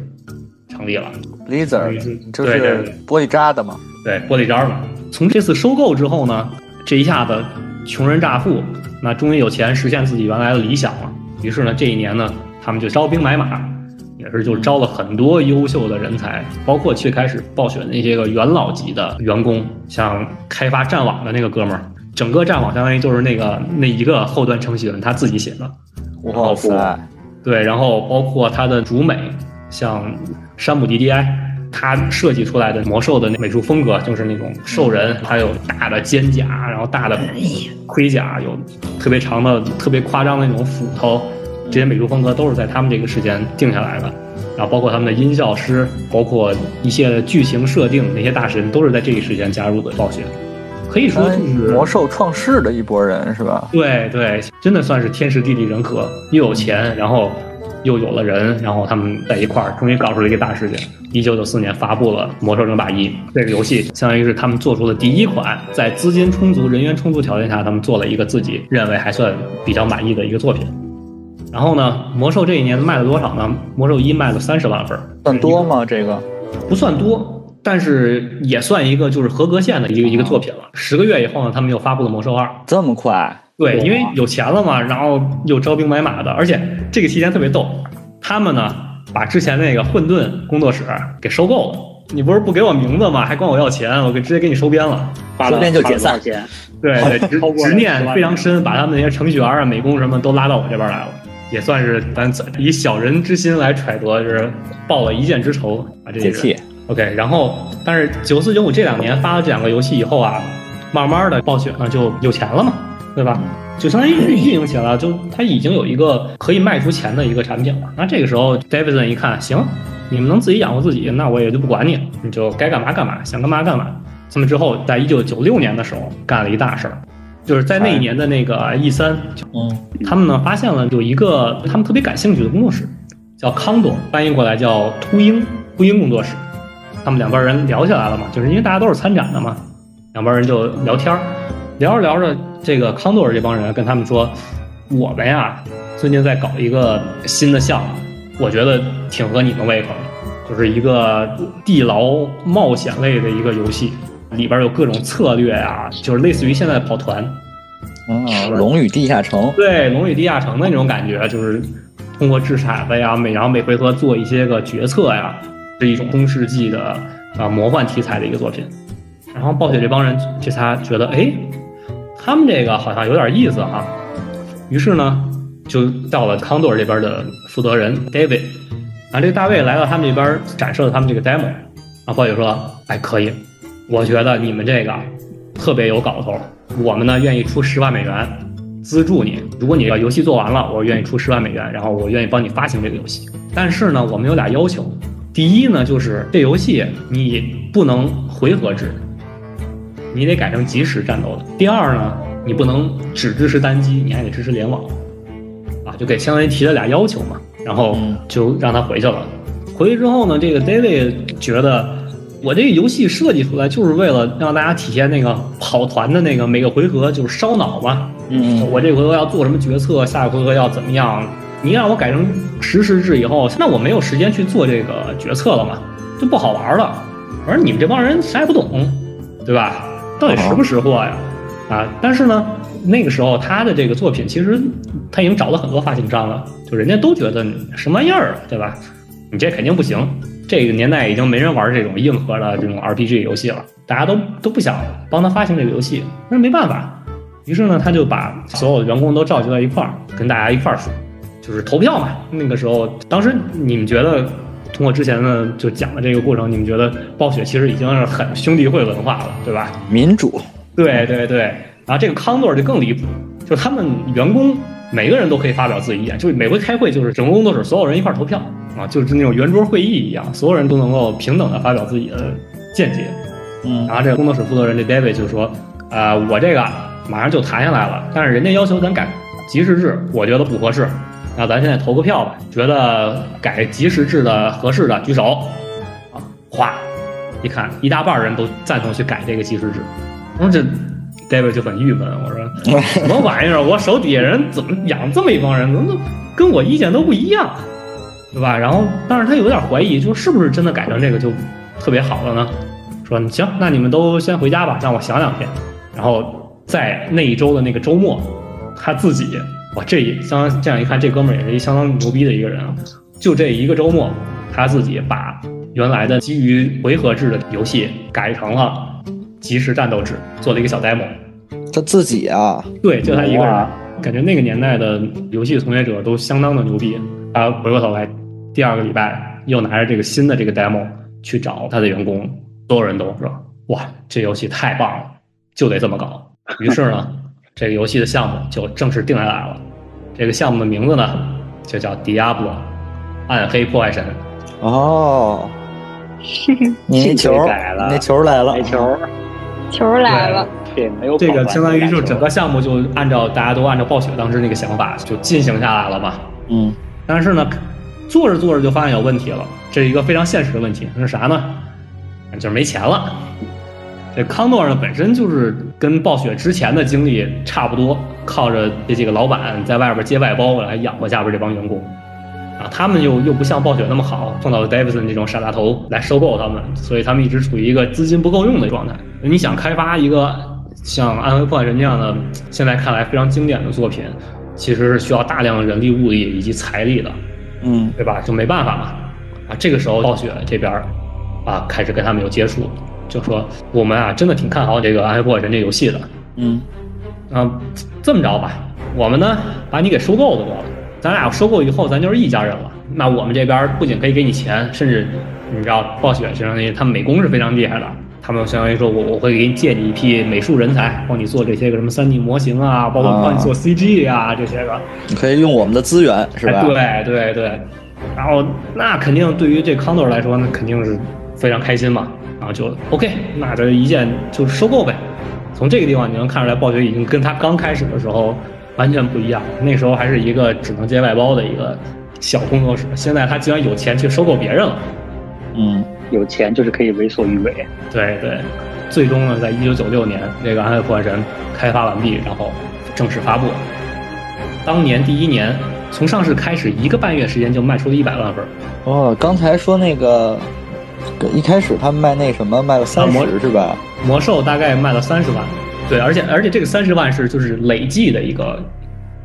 成立了。Blizzard 就是玻璃渣的嘛。对，玻璃渣嘛。从这次收购之后呢，这一下子穷人乍富，那终于有钱实现自己原来的理想了。于是呢，这一年呢，他们就招兵买马，也是就招了很多优秀的人才，包括最开始暴雪那些个元老级的员工，像开发战网的那个哥们儿，整个战网相当于就是那个那一个后端程序员他自己写的。哇塞，对，然后包括他的主美，像山姆 DDI，他设计出来的魔兽的那美术风格就是那种兽人，还有大的肩甲，然后大的盔甲，有特别长的、特别夸张的那种斧头，这些美术风格都是在他们这个时间定下来的。然后包括他们的音效师，包括一些剧情设定，那些大神都是在这一时间加入的暴雪。可以说就是魔兽创世的一波人是吧？对对，真的算是天时地利人和，又有钱，然后又有了人，然后他们在一块儿，终于搞出了一个大事情。一九九四年发布了《魔兽争霸一》这个游戏，相当于是他们做出的第一款，在资金充足、人员充足条件下，他们做了一个自己认为还算比较满意的一个作品。然后呢，魔兽这一年卖了多少呢？魔兽一卖了三十万份儿，算多吗？这个不算多，但是也算一个就是合格线的一个一个作品了。十个月以后呢，他们又发布了魔兽二。这么快？对，因为有钱了嘛，然后又招兵买马的，而且这个期间特别逗，他们呢把之前那个混沌工作室给收购了。你不是不给我名字吗？还管我要钱，我给直接给你收编了。花了顺便就解散？(laughs) 对对，执执念非常深，把他们那些程序员啊、美工什么都拉到我这边来了，也算是咱以小人之心来揣度，就是报了一箭之仇啊，这是解气。OK，然后但是九四九五这两年发了这两个游戏以后啊，慢慢的暴雪呢就有钱了嘛，对吧？就相当于运营起来了，就他已经有一个可以卖出钱的一个产品了。那这个时候，Davidson 一看，行，你们能自己养活自己，那我也就不管你了，你就该干嘛干嘛，想干嘛干嘛。那么之后，在一九九六年的时候，干了一大事儿，就是在那一年的那个 E 三，嗯，他们呢发现了有一个他们特别感兴趣的工作室，叫康朵，翻译过来叫秃鹰秃鹰工作室。他们两拨人聊起来了嘛，就是因为大家都是参展的嘛，两拨人就聊天儿，聊着聊着，这个康多尔这帮人跟他们说，我们呀最近在搞一个新的项目，我觉得挺合你们胃口的，就是一个地牢冒险类的一个游戏，里边有各种策略啊、就是类似于现在跑团，啊，龙与地下城，对《龙与地下城》的那种感觉，就是通过掷骰子呀，每然后每回合做一些个决策呀，是一种中世纪的啊、魔幻题材的一个作品。然后暴雪这帮人这才觉得，哎，他们这个好像有点意思哈。于是呢，就到了康多尔这边的负责人 David，啊，这个大卫来到他们这边展示了他们这个 demo，啊，鲍宇说，哎，可以，我觉得你们这个特别有搞头，我们呢愿意出十万美元资助你。如果你要游戏做完了，我愿意出十万美元，然后我愿意帮你发行这个游戏。但是呢，我们有俩要求，第一呢就是这游戏你不能回合制，你得改成即时战斗的。第二呢，你不能只支持单机，你还得支持联网，啊，就给相当于提了俩要求嘛，然后嗯就让他回去了。回去之后呢，这个 David 觉得我这个游戏设计出来就是为了让大家体现那个跑团的那个每个回合就是烧脑嘛，嗯我这回合要做什么决策，下个回合要怎么样？你让我改成实时制以后，那我没有时间去做这个决策了嘛，就不好玩了。我说你们这帮人啥也不懂，对吧？到底识不识货呀？啊！但是呢，那个时候他的这个作品，其实他已经找了很多发行商了，就人家都觉得什么玩意儿，对吧？你这肯定不行。这个年代已经没人玩这种硬核的这种 RPG 游戏了，大家都都不想帮他发行这个游戏，那没办法。于是呢，他就把所有的员工都召集到一块儿，跟大家一块儿说，就是投票嘛。那个时候，当时你们觉得？通过之前呢，就讲的这个过程，你们觉得暴雪其实已经是很兄弟会文化了，对吧？民主，对对对。然后这个康诺就更离谱，就他们员工每个人都可以发表自己意见，就每回开会就是整个工作室所有人一块投票啊，就是那种圆桌会议一样，所有人都能够平等的发表自己的见解。嗯。然后这个工作室负责人这 David 就说：“啊，我这个马上就谈下来了，但是人家要求咱改及时制，我觉得不合适。”那咱现在投个票吧，觉得改即时制的合适的举手，啊，哗，一看一大半人都赞同去改这个即时制，我说这 David 就很郁闷，我说 (laughs) 什么玩意儿？我手底下人怎么养这么一帮人，怎么跟我意见都不一样，对吧？然后，但是他有点怀疑，就是不是真的改成这个就特别好了呢？说行，那你们都先回家吧，让我想两天。然后在那一周的那个周末，他自己。哇，这一相当这样一看，这哥们儿也是一相当牛逼的一个人啊！就这一个周末，他自己把原来的基于回合制的游戏改成了即时战斗制，做了一个小 demo。他自己啊？对，就他一个人。感觉那个年代的游戏从业者都相当的牛逼。他回过头来，第二个礼拜又拿着这个新的这个 demo 去找他的员工，所有人都说：“哇，这游戏太棒了，就得这么搞。”于是呢。这个游戏的项目就正式定下来了。这个项目的名字呢，就叫《Diablo》，暗黑破坏神。哦，(laughs) 你那球改了，那球来了，球，(laughs) 球来了。对，没有这个相当于就整个项目就按照大家都按照暴雪当时那个想法就进行下来了嘛。嗯。但是呢，做着做着就发现有问题了，这是一个非常现实的问题。是啥呢？就是没钱了。这康诺呢，本身就是跟暴雪之前的经历差不多，靠着这几个老板在外边接外包来养活下边这帮员工，啊，他们又又不像暴雪那么好，碰到了 Davidson 这种傻大头来收购他们，所以他们一直处于一个资金不够用的状态。你想开发一个像《暗黑破坏神》这样的，现在看来非常经典的作品，其实是需要大量人力物力以及财力的，嗯，对吧？就没办法嘛，啊，这个时候暴雪这边啊开始跟他们有接触。就说我们啊，真的挺看好这个《暗黑破坏神》这游戏的。嗯，啊，这么着吧，我们呢把你给收购了，咱俩收购以后，咱就是一家人了。那我们这边不仅可以给你钱，甚至你知道，暴雪相当于他们美工是非常厉害的，他们相当于说我我会给你借你一批美术人才，帮你做这些个什么三 D 模型啊，包括帮你做 CG 啊这些个。你可以用我们的资源，是吧？对对对。然后那肯定对于这康德来说，那肯定是非常开心嘛。然后就 OK，那这一键就收购呗。从这个地方你能看出来，暴雪已经跟他刚开始的时候完全不一样。那时候还是一个只能接外包的一个小工作室，现在他竟然有钱去收购别人了。嗯，有钱就是可以为所欲为。对对，最终呢，在一九九六年，这个《暗黑破坏神》开发完毕，然后正式发布。当年第一年，从上市开始一个半月时间就卖出了一百万份。哦，刚才说那个。一开始他们卖那什么卖了三十是吧？魔兽大概卖了三十万，对，而且而且这个三十万是就是累计的一个，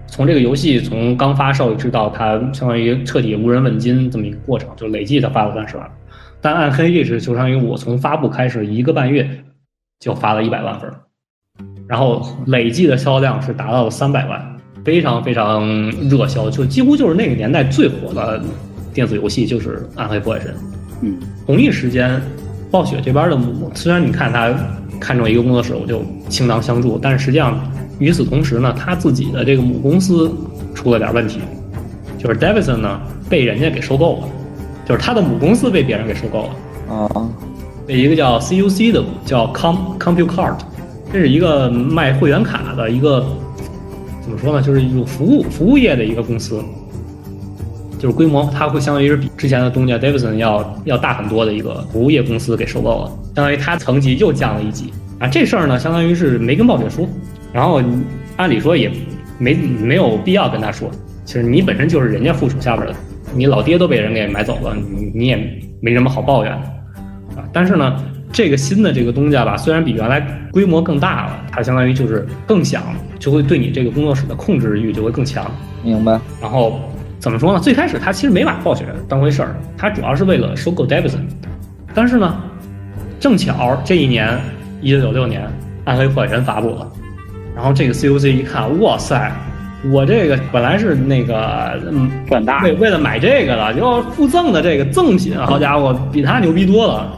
从这个游戏从刚发售直到它相当于彻底无人问津这么一个过程，就累计它发了三十万。但暗黑这是就相当于我从发布开始一个半月就发了一百万份，然后累计的销量是达到了三百万，非常非常热销，就几乎就是那个年代最火的电子游戏就是暗黑破坏神。嗯，同一时间，暴雪这边的母，虽然你看他看中一个工作室，我就倾囊相助，但是实际上与此同时呢，他自己的这个母公司出了点问题，就是 Davidson 呢被人家给收购了，就是他的母公司被别人给收购了。啊，被一个叫 CUC 的叫 Com Computcard，这是一个卖会员卡的一个怎么说呢，就是一种服务服务业的一个公司。就是规模，它会相当于是比之前的东家 Davidson 要要大很多的一个服务业公司给收购了，相当于它层级又降了一级啊。这事儿呢，相当于是没跟暴雪说，然后按理说也没没有必要跟他说。其实你本身就是人家附属下边的，你老爹都被人给买走了，你你也没什么好抱怨的啊。但是呢，这个新的这个东家吧，虽然比原来规模更大了，它相当于就是更想，就会对你这个工作室的控制欲就会更强。明白。然后怎么说呢？最开始他其实没把暴雪当回事儿，他主要是为了收购 Davidson。但是呢，正巧这一年，一九九六年，《暗黑破坏神》发布了，然后这个 COC 一看，哇塞！我这个本来是那个嗯赚大，为为了买这个的，就附赠的这个赠品，好家伙，比他牛逼多了。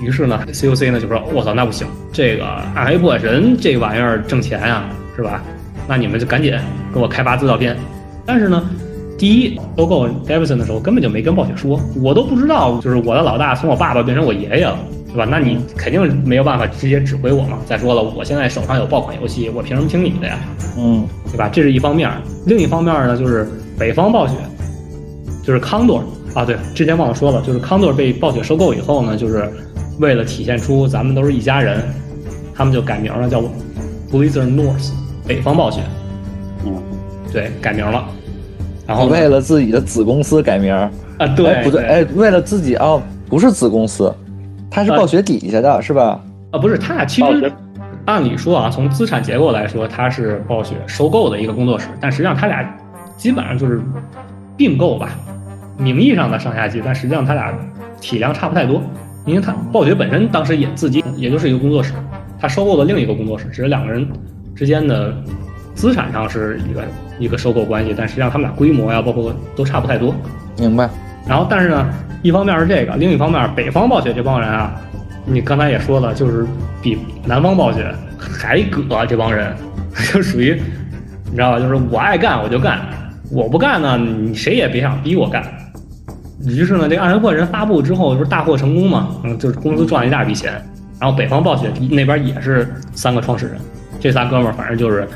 于是呢，COC 呢就说：“我操，那不行，这个暗黑破坏神这玩意儿挣钱呀，是吧？那你们就赶紧给我开发资料片。”但是呢，第一收购 Davidson 的时候根本就没跟暴雪说，我都不知道，就是我的老大从我爸爸变成我爷爷了。对吧？那你肯定没有办法直接指挥我嘛。再说了，我现在手上有爆款游戏，我凭什么听你的呀？嗯，对吧？这是一方面。另一方面呢，就是北方暴雪，就是康多啊。对，之前忘了说了，就是康多被暴雪收购以后呢，就是为了体现出咱们都是一家人，他们就改名了，叫 Blizzard North，北方暴雪。嗯，对，改名了。然后为了自己的子公司改名啊？对，不对？哎，为了自己哦，不是子公司。他是暴雪底下的，是吧？啊，不是，他俩其实按理说啊，从资产结构来说，他是暴雪收购的一个工作室，但实际上他俩基本上就是并购吧，名义上的上下级，但实际上他俩体量差不太多。因为他暴雪本身当时也自己也就是一个工作室，他收购了另一个工作室，只是两个人之间的资产上是一个一个收购关系，但实际上他们俩规模呀，包括都差不太多。明白。然后，但是呢，一方面是这个，另一方面，北方暴雪这帮人啊，你刚才也说了，就是比南方暴雪还葛，这帮人 (laughs) 就属于，你知道吧？就是我爱干我就干，我不干呢，你谁也别想逼我干。于是呢，这个暗黑破坏神发布之后，不是大获成功嘛？嗯，就是公司赚了一大笔钱。然后北方暴雪那边也是三个创始人，这仨哥们儿反正就是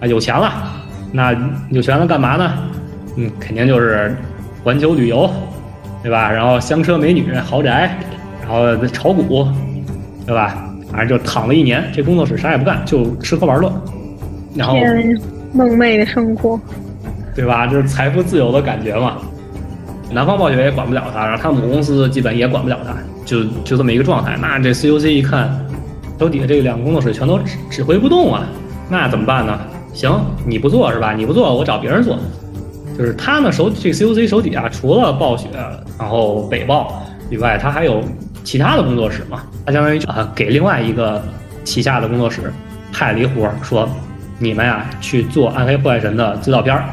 啊有钱了，那有钱了干嘛呢？嗯，肯定就是。环球旅游，对吧？然后香车美女、豪宅，然后炒股，对吧？反正就躺了一年，这工作室啥也不干，就吃喝玩乐。然后梦寐的生活，对吧？就是财富自由的感觉嘛。南方暴雪也管不了他，然后他母公司基本也管不了他，就就这么一个状态。那这 COC 一看，手底下这两个工作室全都指指挥不动啊，那怎么办呢？行，你不做是吧？你不做，我找别人做。就是他呢手这个 COC 手底下除了暴雪，然后北暴以外，他还有其他的工作室嘛？他相当于啊给另外一个旗下的工作室派了一活，说你们呀去做暗黑破坏神的资料片儿，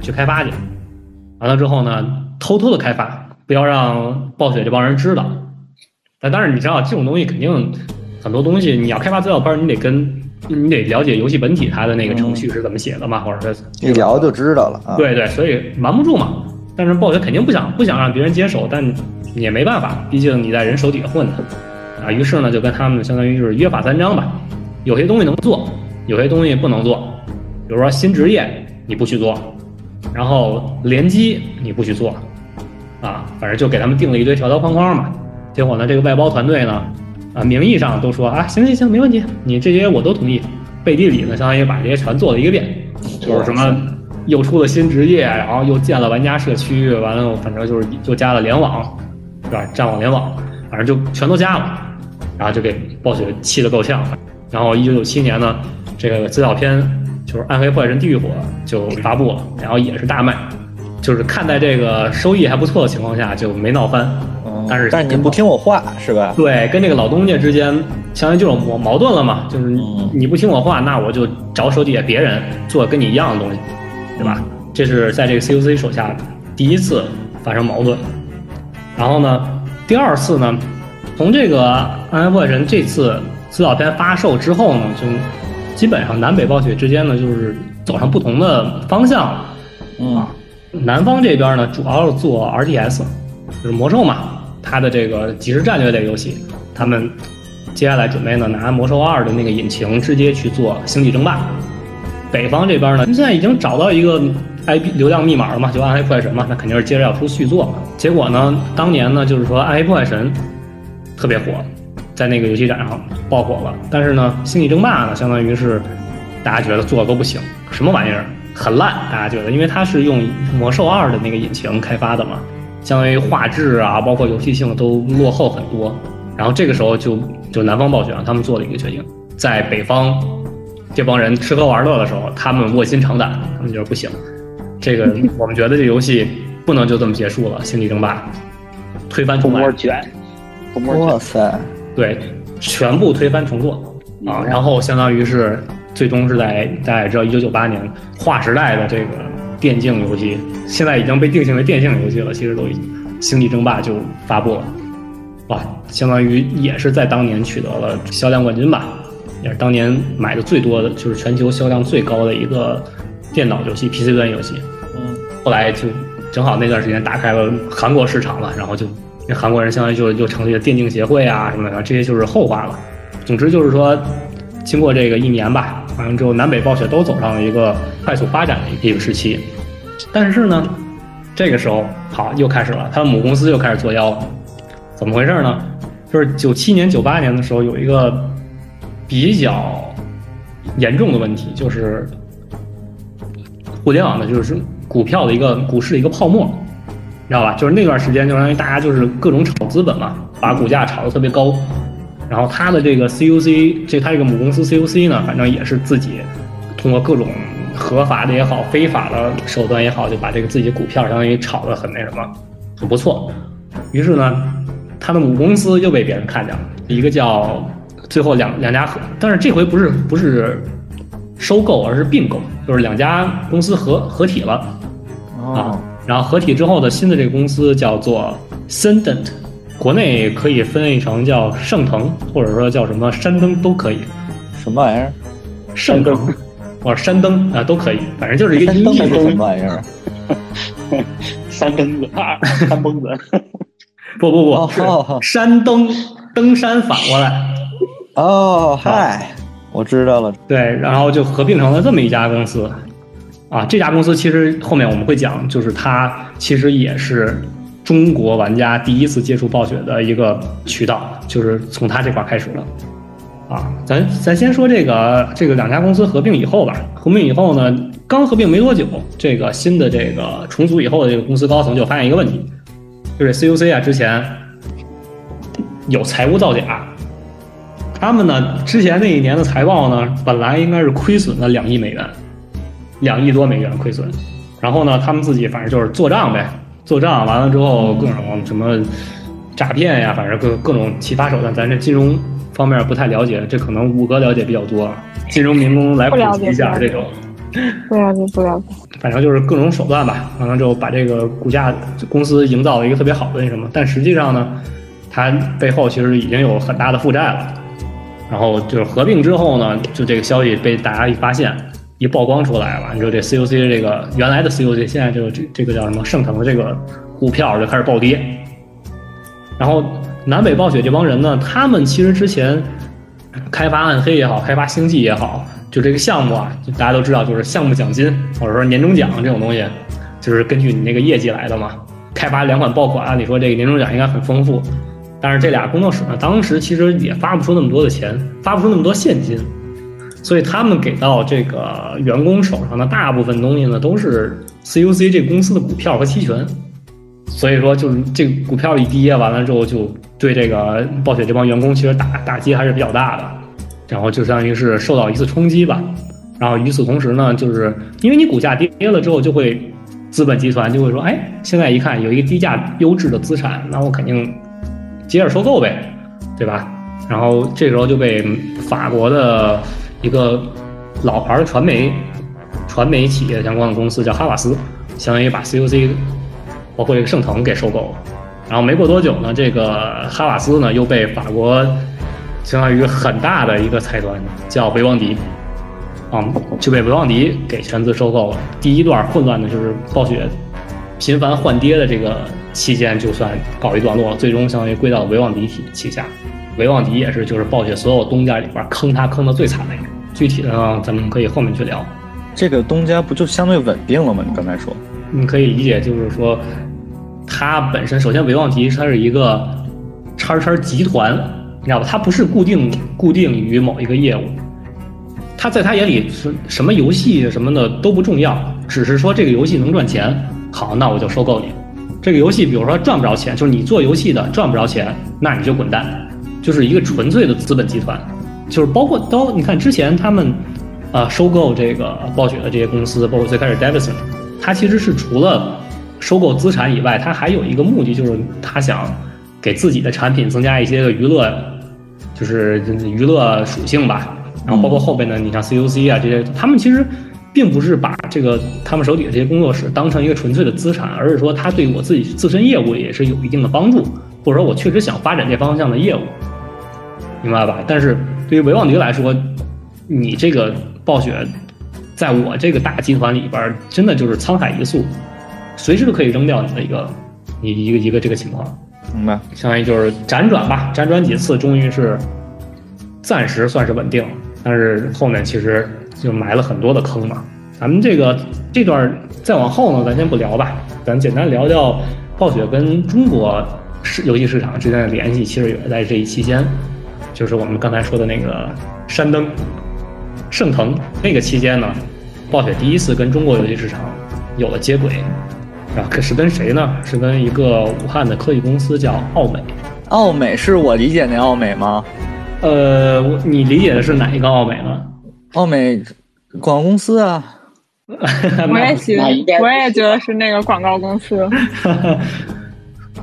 去开发去。完了之后呢，偷偷的开发，不要让暴雪这帮人知道。但当然你知道这种东西肯定很多东西你要开发资料片，你得跟。你得了解游戏本体它的那个程序是怎么写的嘛，或者是一聊就知道了。对对，所以瞒不住嘛。但是暴雪肯定不想不想让别人接手，但也没办法，毕竟你在人手底下混的啊。于是呢，就跟他们相当于就是约法三章吧。有些东西能做，有些东西不能做。比如说新职业你不许做，然后联机你不许做，啊，反正就给他们定了一堆条条框框嘛。结果呢，这个外包团队呢。啊，名义上都说啊，行行行，没问题，你这些我都同意。背地里呢，相当于把这些全做了一个遍，就是什么又出了新职业，然后又建了玩家社区，完了反正就是又加了联网，是吧？战网联网，反正就全都加了，然后就给暴雪气得够呛。然后一九九七年呢，这个资料片就是《暗黑破坏神：地狱火》就发布了，然后也是大卖，就是看在这个收益还不错的情况下，就没闹翻。但是，但是您不听我话是吧？对，跟这个老东家之间，相当于就是矛矛盾了嘛。就是你不听我话，那我就找手底下别人做跟你一样的东西，对吧？这是在这个 COC 手下第一次发生矛盾。然后呢，第二次呢，从这个《暗黑破坏神》这次资料片发售之后呢，就基本上南北暴雪之间呢，就是走上不同的方向了。嗯，南方这边呢，主要是做 RTS，就是魔兽嘛。它的这个即时战略类游戏，他们接下来准备呢拿魔兽二的那个引擎直接去做星际争霸。北方这边呢，现在已经找到一个 IP 流量密码了嘛，就暗黑破坏神嘛，那肯定是接着要出续作嘛。结果呢，当年呢就是说暗黑破坏神特别火，在那个游戏展上爆火了。但是呢，星际争霸呢，相当于是大家觉得做的都不行，什么玩意儿，很烂，大家觉得，因为它是用魔兽二的那个引擎开发的嘛。相当于画质啊，包括游戏性都落后很多，然后这个时候就就南方暴雪他们做了一个决定，在北方这帮人吃喝玩乐的时候，他们卧薪尝胆，他们觉得不行，这个 (laughs) 我们觉得这游戏不能就这么结束了，星际争霸。推翻重来，卷，哇塞，对，全部推翻重做。啊，然后相当于是最终是在大家也知道，一九九八年划时代的这个电竞游戏，现在已经被定性为电竞游戏了，其实都已经星际争霸就发布了。哇，相当于也是在当年取得了销量冠军吧，也是当年买的最多的，就是全球销量最高的一个电脑游戏 PC 端游戏。嗯，后来就正好那段时间打开了韩国市场嘛，然后就那韩国人相当于就就成立了电竞协会啊什么的，这些就是后话了。总之就是说，经过这个一年吧，完了之后南北暴雪都走上了一个快速发展的一个时期。但是呢，这个时候好又开始了，他的母公司又开始作妖了。怎么回事呢？就是九七年、九八年的时候，有一个比较严重的问题，就是互联网的，就是股票的一个股市的一个泡沫，你知道吧？就是那段时间，就相当于大家就是各种炒资本嘛，把股价炒得特别高。然后他的这个 CUC，这他这个母公司 CUC 呢，反正也是自己通过各种合法的也好、非法的手段也好，就把这个自己的股票相当于炒得很那什么，很不错。于是呢。他的母公司又被别人看见了，一个叫最后两两家合，但是这回不是不是收购，而是并购，就是两家公司合合体了啊。然后合体之后的新的这个公司叫做 Sendent，国内可以分译成叫盛腾，或者说叫什么山登都可以。什么玩意儿？盛登，(laughs) 或者山登啊都可以，反正就是一个音译。什么玩意儿？(laughs) 山登子，山崩子。不 (laughs) 不不，是山登登山反过来。哦，嗨，我知道了。对，然后就合并成了这么一家公司。啊，这家公司其实后面我们会讲，就是它其实也是中国玩家第一次接触暴雪的一个渠道，就是从它这块开始的。啊，咱咱先说这个这个两家公司合并以后吧。合并以后呢，刚合并没多久，这个新的这个重组以后的这个公司高层就发现一个问题。就是 CUC 啊，之前有财务造假，他们呢之前那一年的财报呢，本来应该是亏损了两亿美元，两亿多美元亏损，然后呢，他们自己反正就是做账呗，做账完了之后各种什么诈骗呀，反正各各种奇葩手段，咱这金融方面不太了解，这可能五哥了解比较多，金融民工来普及一下这种。不了解，不了解。反正就是各种手段吧，完了之后把这个股价公司营造了一个特别好的那什么，但实际上呢，它背后其实已经有很大的负债了。然后就是合并之后呢，就这个消息被大家一发现，一曝光出来了，你说这 COC 这个原来的 COC，现在就这这个叫什么盛腾的这个股票就开始暴跌。然后南北暴雪这帮人呢，他们其实之前开发暗黑也好，开发星际也好。就这个项目啊，大家都知道，就是项目奖金或者说年终奖这种东西，就是根据你那个业绩来的嘛。开发两款爆款，按理说这个年终奖应该很丰富，但是这俩工作室呢，当时其实也发不出那么多的钱，发不出那么多现金，所以他们给到这个员工手上的大部分东西呢，都是 CUC 这公司的股票和期权。所以说，就是这股票一跌完了之后，就对这个暴雪这帮员工其实打打击还是比较大的。然后就相当于是受到一次冲击吧，然后与此同时呢，就是因为你股价跌跌了之后，就会资本集团就会说，哎，现在一看有一个低价优质的资产，那我肯定接着收购呗，对吧？然后这时候就被法国的一个老牌的传媒传媒企业相关的公司叫哈瓦斯，相当于把 CUC 包括这个盛腾给收购了。然后没过多久呢，这个哈瓦斯呢又被法国。相当于很大的一个财团叫维旺迪，啊，就被维旺迪给全资收购了。第一段混乱的就是暴雪频繁换爹的这个期间，就算告一段落，最终相当于归到维旺迪体旗下。维旺迪也是就是暴雪所有东家里边坑他坑的最惨的一个。具体的呢，咱们可以后面去聊。这个东家不就相对稳定了吗？你刚才说，你可以理解就是说，它本身首先维旺迪它是一个叉叉集团。你知道吧？它不是固定固定于某一个业务，他在他眼里是什么游戏什么的都不重要，只是说这个游戏能赚钱，好，那我就收购你。这个游戏比如说赚不着钱，就是你做游戏的赚不着钱，那你就滚蛋。就是一个纯粹的资本集团，就是包括都你看之前他们啊收购这个暴雪的这些公司，包括最开始 Davidson，他其实是除了收购资产以外，他还有一个目的，就是他想给自己的产品增加一些个娱乐，就是娱乐属性吧。然后包括后边的，你像 CUC 啊这些，他们其实并不是把这个他们手底的这些工作室当成一个纯粹的资产，而是说他对我自己自身业务也是有一定的帮助，或者说我确实想发展这方向的业务，明白吧？但是对于维旺迪来说，你这个暴雪，在我这个大集团里边，真的就是沧海一粟，随时都可以扔掉你的一个你一个一个这个情况，明白？相当于就是辗转吧，辗转几次，终于是暂时算是稳定了。但是后面其实就埋了很多的坑嘛。咱们这个这段再往后呢，咱先不聊吧，咱简单聊聊暴雪跟中国市游戏市场之间的联系。其实也在这一期间，就是我们刚才说的那个山登、盛腾那个期间呢，暴雪第一次跟中国游戏市场有了接轨啊。可是跟谁呢？是跟一个武汉的科技公司叫奥美。奥美是我理解那奥美吗？呃，我你理解的是哪一个奥美呢？奥美广告公司啊，(laughs) 我也行，我也觉得是那个广告公司。(laughs)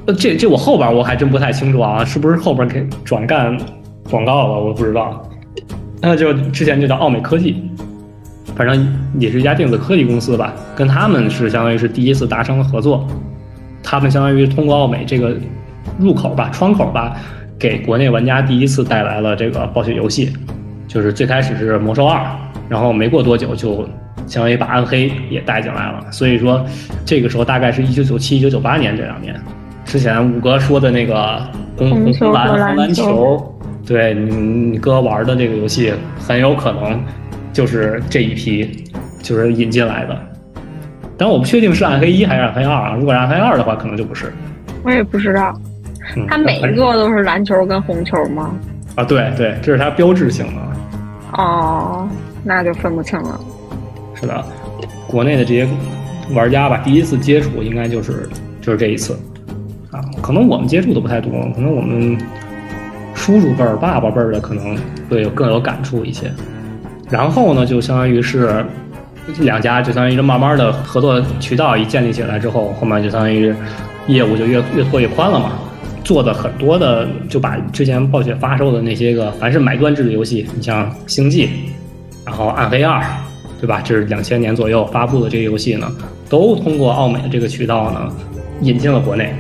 呃，这这我后边我还真不太清楚啊，是不是后边给转干广告吧？我不知道。那就之前就叫奥美科技，反正也是一家电子科技公司吧，跟他们是相当于是第一次达成了合作，他们相当于通过奥美这个入口吧、窗口吧。给国内玩家第一次带来了这个暴雪游戏，就是最开始是《魔兽二》，然后没过多久就相当于把《暗黑》也带进来了。所以说，这个时候大概是一九九七、一九九八年这两年。之前五哥说的那个红红蓝红蓝球，对你你哥玩的这个游戏很有可能就是这一批就是引进来的，但我不确定是《暗黑一》还是《暗黑二》啊。如果是《暗黑二》的话，可能就不是。我也不知道。它每一个都是蓝球跟红球吗？啊，对对，这是它标志性的。哦，那就分不清了。是的，国内的这些玩家吧，第一次接触应该就是就是这一次啊。可能我们接触的不太多，可能我们叔叔辈儿、爸爸辈儿的可能会有更有感触一些。然后呢，就相当于是两家就相当于慢慢的合作渠道一建立起来之后，后面就相当于业务就越越拓越宽了嘛。做的很多的，就把之前暴雪发售的那些个，凡是买断制的游戏，你像《星际》，然后《暗黑二》，对吧？这是两千年左右发布的这个游戏呢，都通过奥美的这个渠道呢，引进了国内。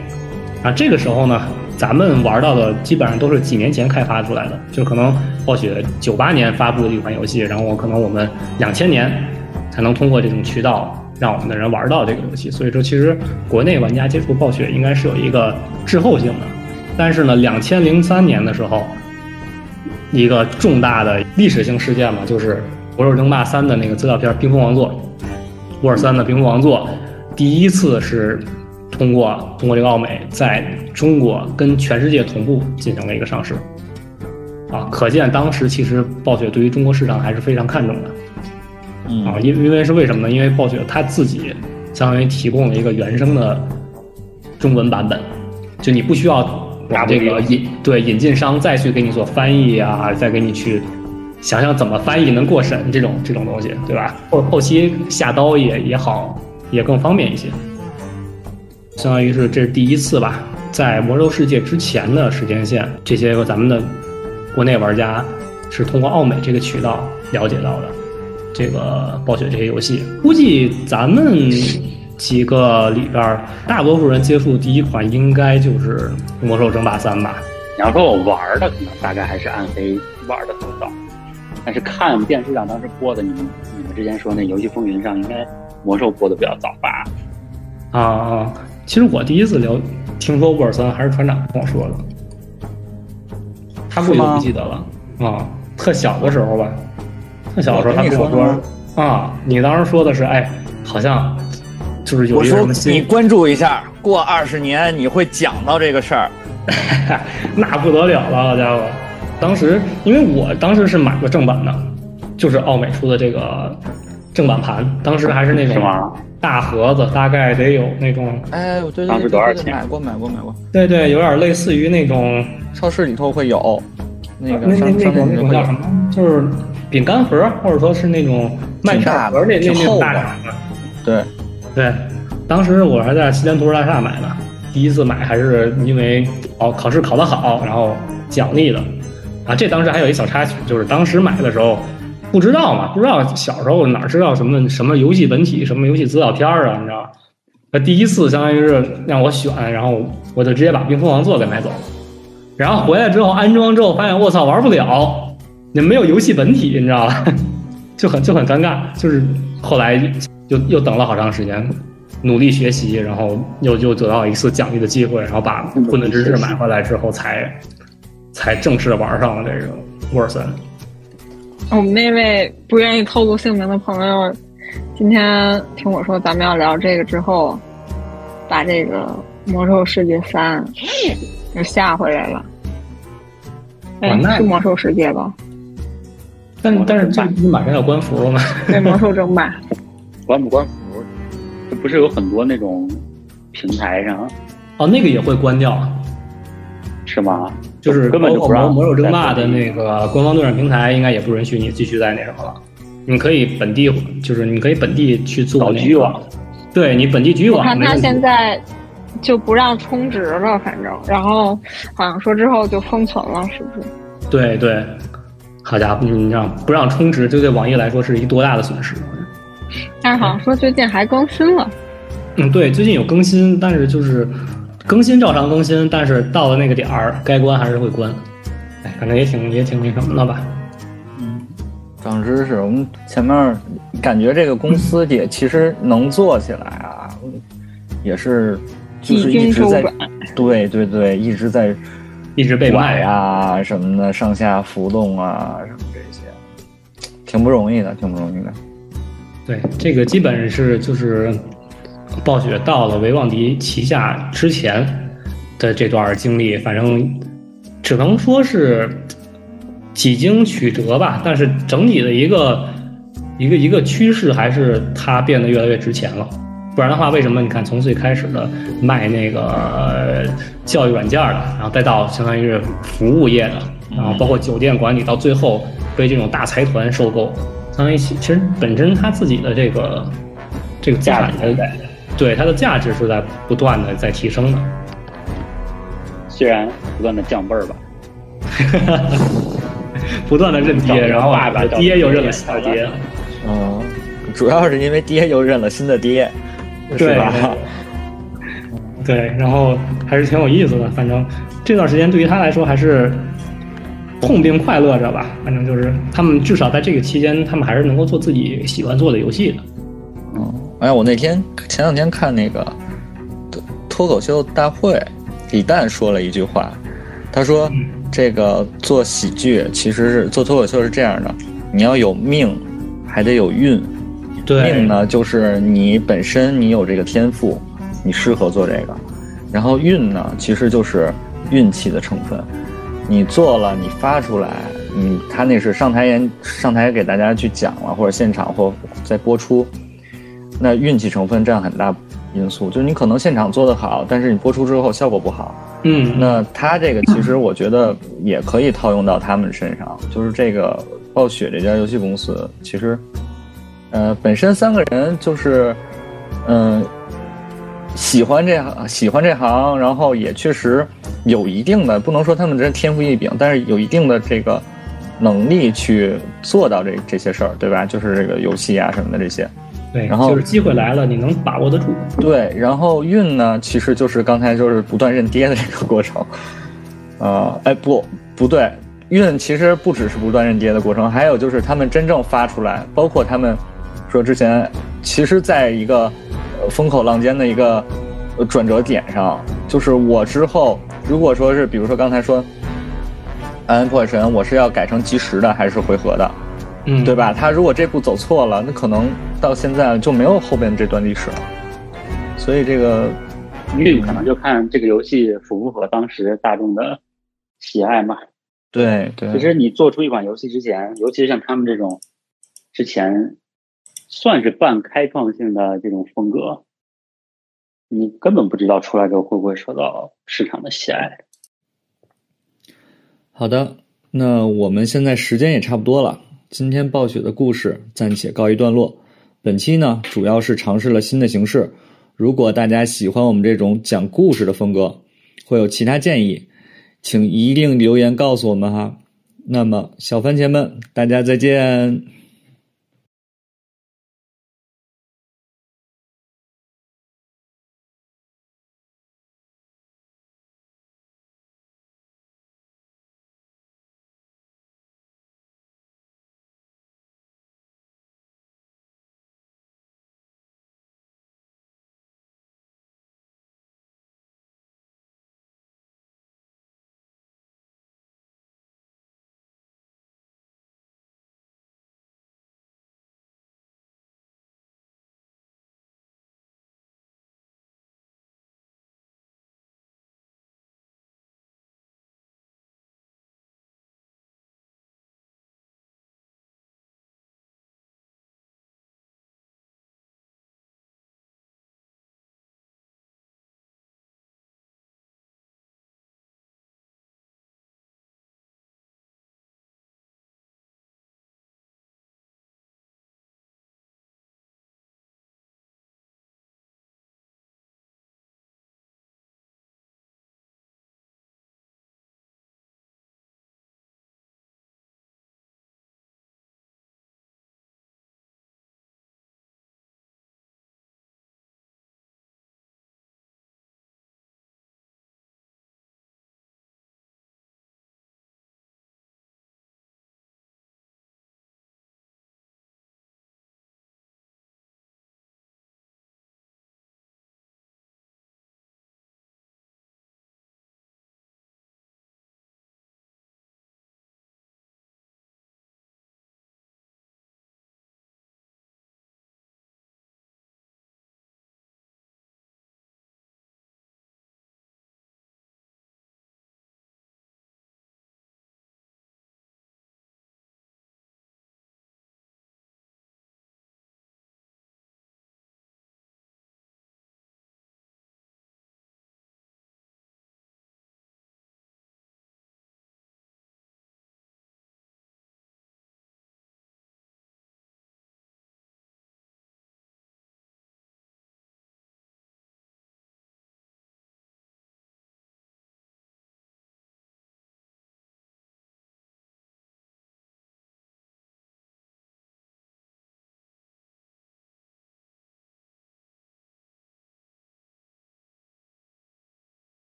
啊，这个时候呢，咱们玩到的基本上都是几年前开发出来的，就可能暴雪九八年发布的一款游戏，然后可能我们两千年才能通过这种渠道。让我们的人玩到这个游戏，所以说其实国内玩家接触暴雪应该是有一个滞后性的。但是呢，两千零三年的时候，一个重大的历史性事件嘛，就是《魔兽争霸三》的那个资料片《冰封王座》，沃尔三的《冰封王座》，第一次是通过通过这个奥美在中国跟全世界同步进行了一个上市。啊，可见当时其实暴雪对于中国市场还是非常看重的。啊，因因为是为什么呢？因为暴雪它自己相当于提供了一个原生的中文版本，就你不需要把这个引对引进商再去给你做翻译啊，再给你去想想怎么翻译能过审这种这种东西，对吧？后后期下刀也也好，也更方便一些。相当于是这是第一次吧，在魔兽世界之前的时间线，这些个咱们的国内玩家是通过奥美这个渠道了解到的。这个暴雪这些游戏，估计咱们几个里边，大多数人接触第一款应该就是《魔兽争霸三》吧。你要说我玩的，可能大概还是《暗黑》玩的更早，但是看电视上当时播的，你们你们之前说那《游戏风云》上，应该《魔兽》播的比较早吧？啊啊！其实我第一次聊听说沃尔森还是船长跟我说的，他估计不记得了。啊，特小的时候吧。特小的时候他跟我说啊，你当时说的是哎，好像就是有一个什么你关注一下，过二十年你会讲到这个事儿，(laughs) 那不得了了，好家伙！当时因为我当时是买过正版的，就是奥美出的这个正版盘，当时还是那种大盒子，大概得有那种，哎，对对当时多少钱买过买过买过，对对，有点类似于那种超市里头会有那个那那那种那种叫什。么？就是饼干盒，或者说是那种麦片盒那那那种大厂的。对，对，当时我还在西单图书大厦买的，第一次买还是因为哦考试考得好，然后奖励的。啊，这当时还有一小插曲，就是当时买的时候不知道嘛，不知道小时候哪知道什么什么游戏本体、什么游戏资料片儿啊，你知道？那第一次相当于是让我选，然后我就直接把冰封王座给买走了。然后回来之后安装之后，发现我操玩不了，那没有游戏本体，你知道吧？(laughs) 就很就很尴尬。就是后来又又等了好长时间，努力学习，然后又又得到一次奖励的机会，然后把《混沌之志》买回来之后才，才正式玩上了这个沃尔森。我们那位不愿意透露姓名的朋友，今天听我说咱们要聊这个之后，把这个《魔兽世界三》又下回来了。哎，那是魔兽世界吧？但但是这不是马上要关服了吗？(laughs) 对，魔兽争霸。关不关服？这不是有很多那种平台上哦，那个也会关掉啊。是吗？就是根本就不让魔魔兽争霸的那个官方对战平台，应该也不允许你继续在那什么了。你可以本地，就是你可以本地去做那个局域网，对你本地局域我看他。现在就不让充值了，反正，然后好像说之后就封存了，是不是？对对，好家伙，你让不让充值，这对网易来说是一多大的损失？但是好像说最近还更新了，嗯，对，最近有更新，但是就是更新照常更新，但是到了那个点儿，该关还是会关。哎，反正也挺也挺那什么的吧。嗯长知识。我们前面感觉这个公司也其实能做起来啊，也是就是几一直在。对对对，一直在一直被卖拐啊什么的，上下浮动啊什么这些，挺不容易的，挺不容易的。对，这个基本是就是暴雪到了维旺迪旗下之前的这段经历，反正只能说是几经曲折吧。但是整体的一个一个一个趋势还是它变得越来越值钱了。不然的话，为什么你看从最开始的卖那个呃教育软件的，然后再到相当于是服务业的，然后包括酒店管理，到最后被这种大财团收购，相当于其其实本身他自己的这个这个资产价值的对它的价值是在不断的在提升的。虽然不断的降辈儿吧，(laughs) 不断的认爹，然后爸爸爹又认了小爹，嗯，主要是因为爹又认了新的爹，是对吧？对，然后还是挺有意思的。反正这段时间对于他来说还是痛并快乐着吧。反正就是他们至少在这个期间，他们还是能够做自己喜欢做的游戏的。嗯，哎，我那天前两天看那个脱脱口秀大会，李诞说了一句话，他说嗯这个做喜剧其实是做脱口秀是这样的，你要有命，还得有运。命呢，就是你本身你有这个天赋，你适合做这个，然后运呢，其实就是运气的成分。你做了，你发出来，你他那是上台演上台给大家去讲了，或者现场或在播出，那运气成分占很大因素。就是你可能现场做得好，但是你播出之后效果不好。嗯，那他这个其实我觉得也可以套用到他们身上，就是这个暴雪这家游戏公司，其实，呃，本身三个人就是，嗯、喜欢这行，喜欢这行，然后也确实有一定的，不能说他们真天赋异禀，但是有一定的这个能力去做到这这些事儿，对吧？就是这个游戏啊什么的这些。对，然后就是机会来了，你能把握得住。对，然后运呢，其实就是刚才就是不断认跌的这个过程。呃，哎，不，不对，运其实不只是不断认跌的过程，还有就是他们真正发出来，包括他们说之前，其实在一个呃风口浪尖的一个呃转折点上，就是我之后如果说是，比如说刚才说安安破坏神，我是要改成即时的还是回合的？嗯，对？吧？他如果这步走错了，那可能到现在就没有后边这段历史了。所以这个运可能就看这个游戏符不符合当时大众的喜爱嘛。对对，其实你做出一款游戏之前，尤其是像他们这种之前算是半开创性的这种风格，你根本不知道出来之后会不会受到市场的喜爱。好的，那我们现在时间也差不多了，今天暴雪的故事暂且告一段落。本期呢，主要是尝试了新的形式。如果大家喜欢我们这种讲故事的风格，会有其他建议，请一定留言告诉我们哈。那么，小番茄们，大家再见。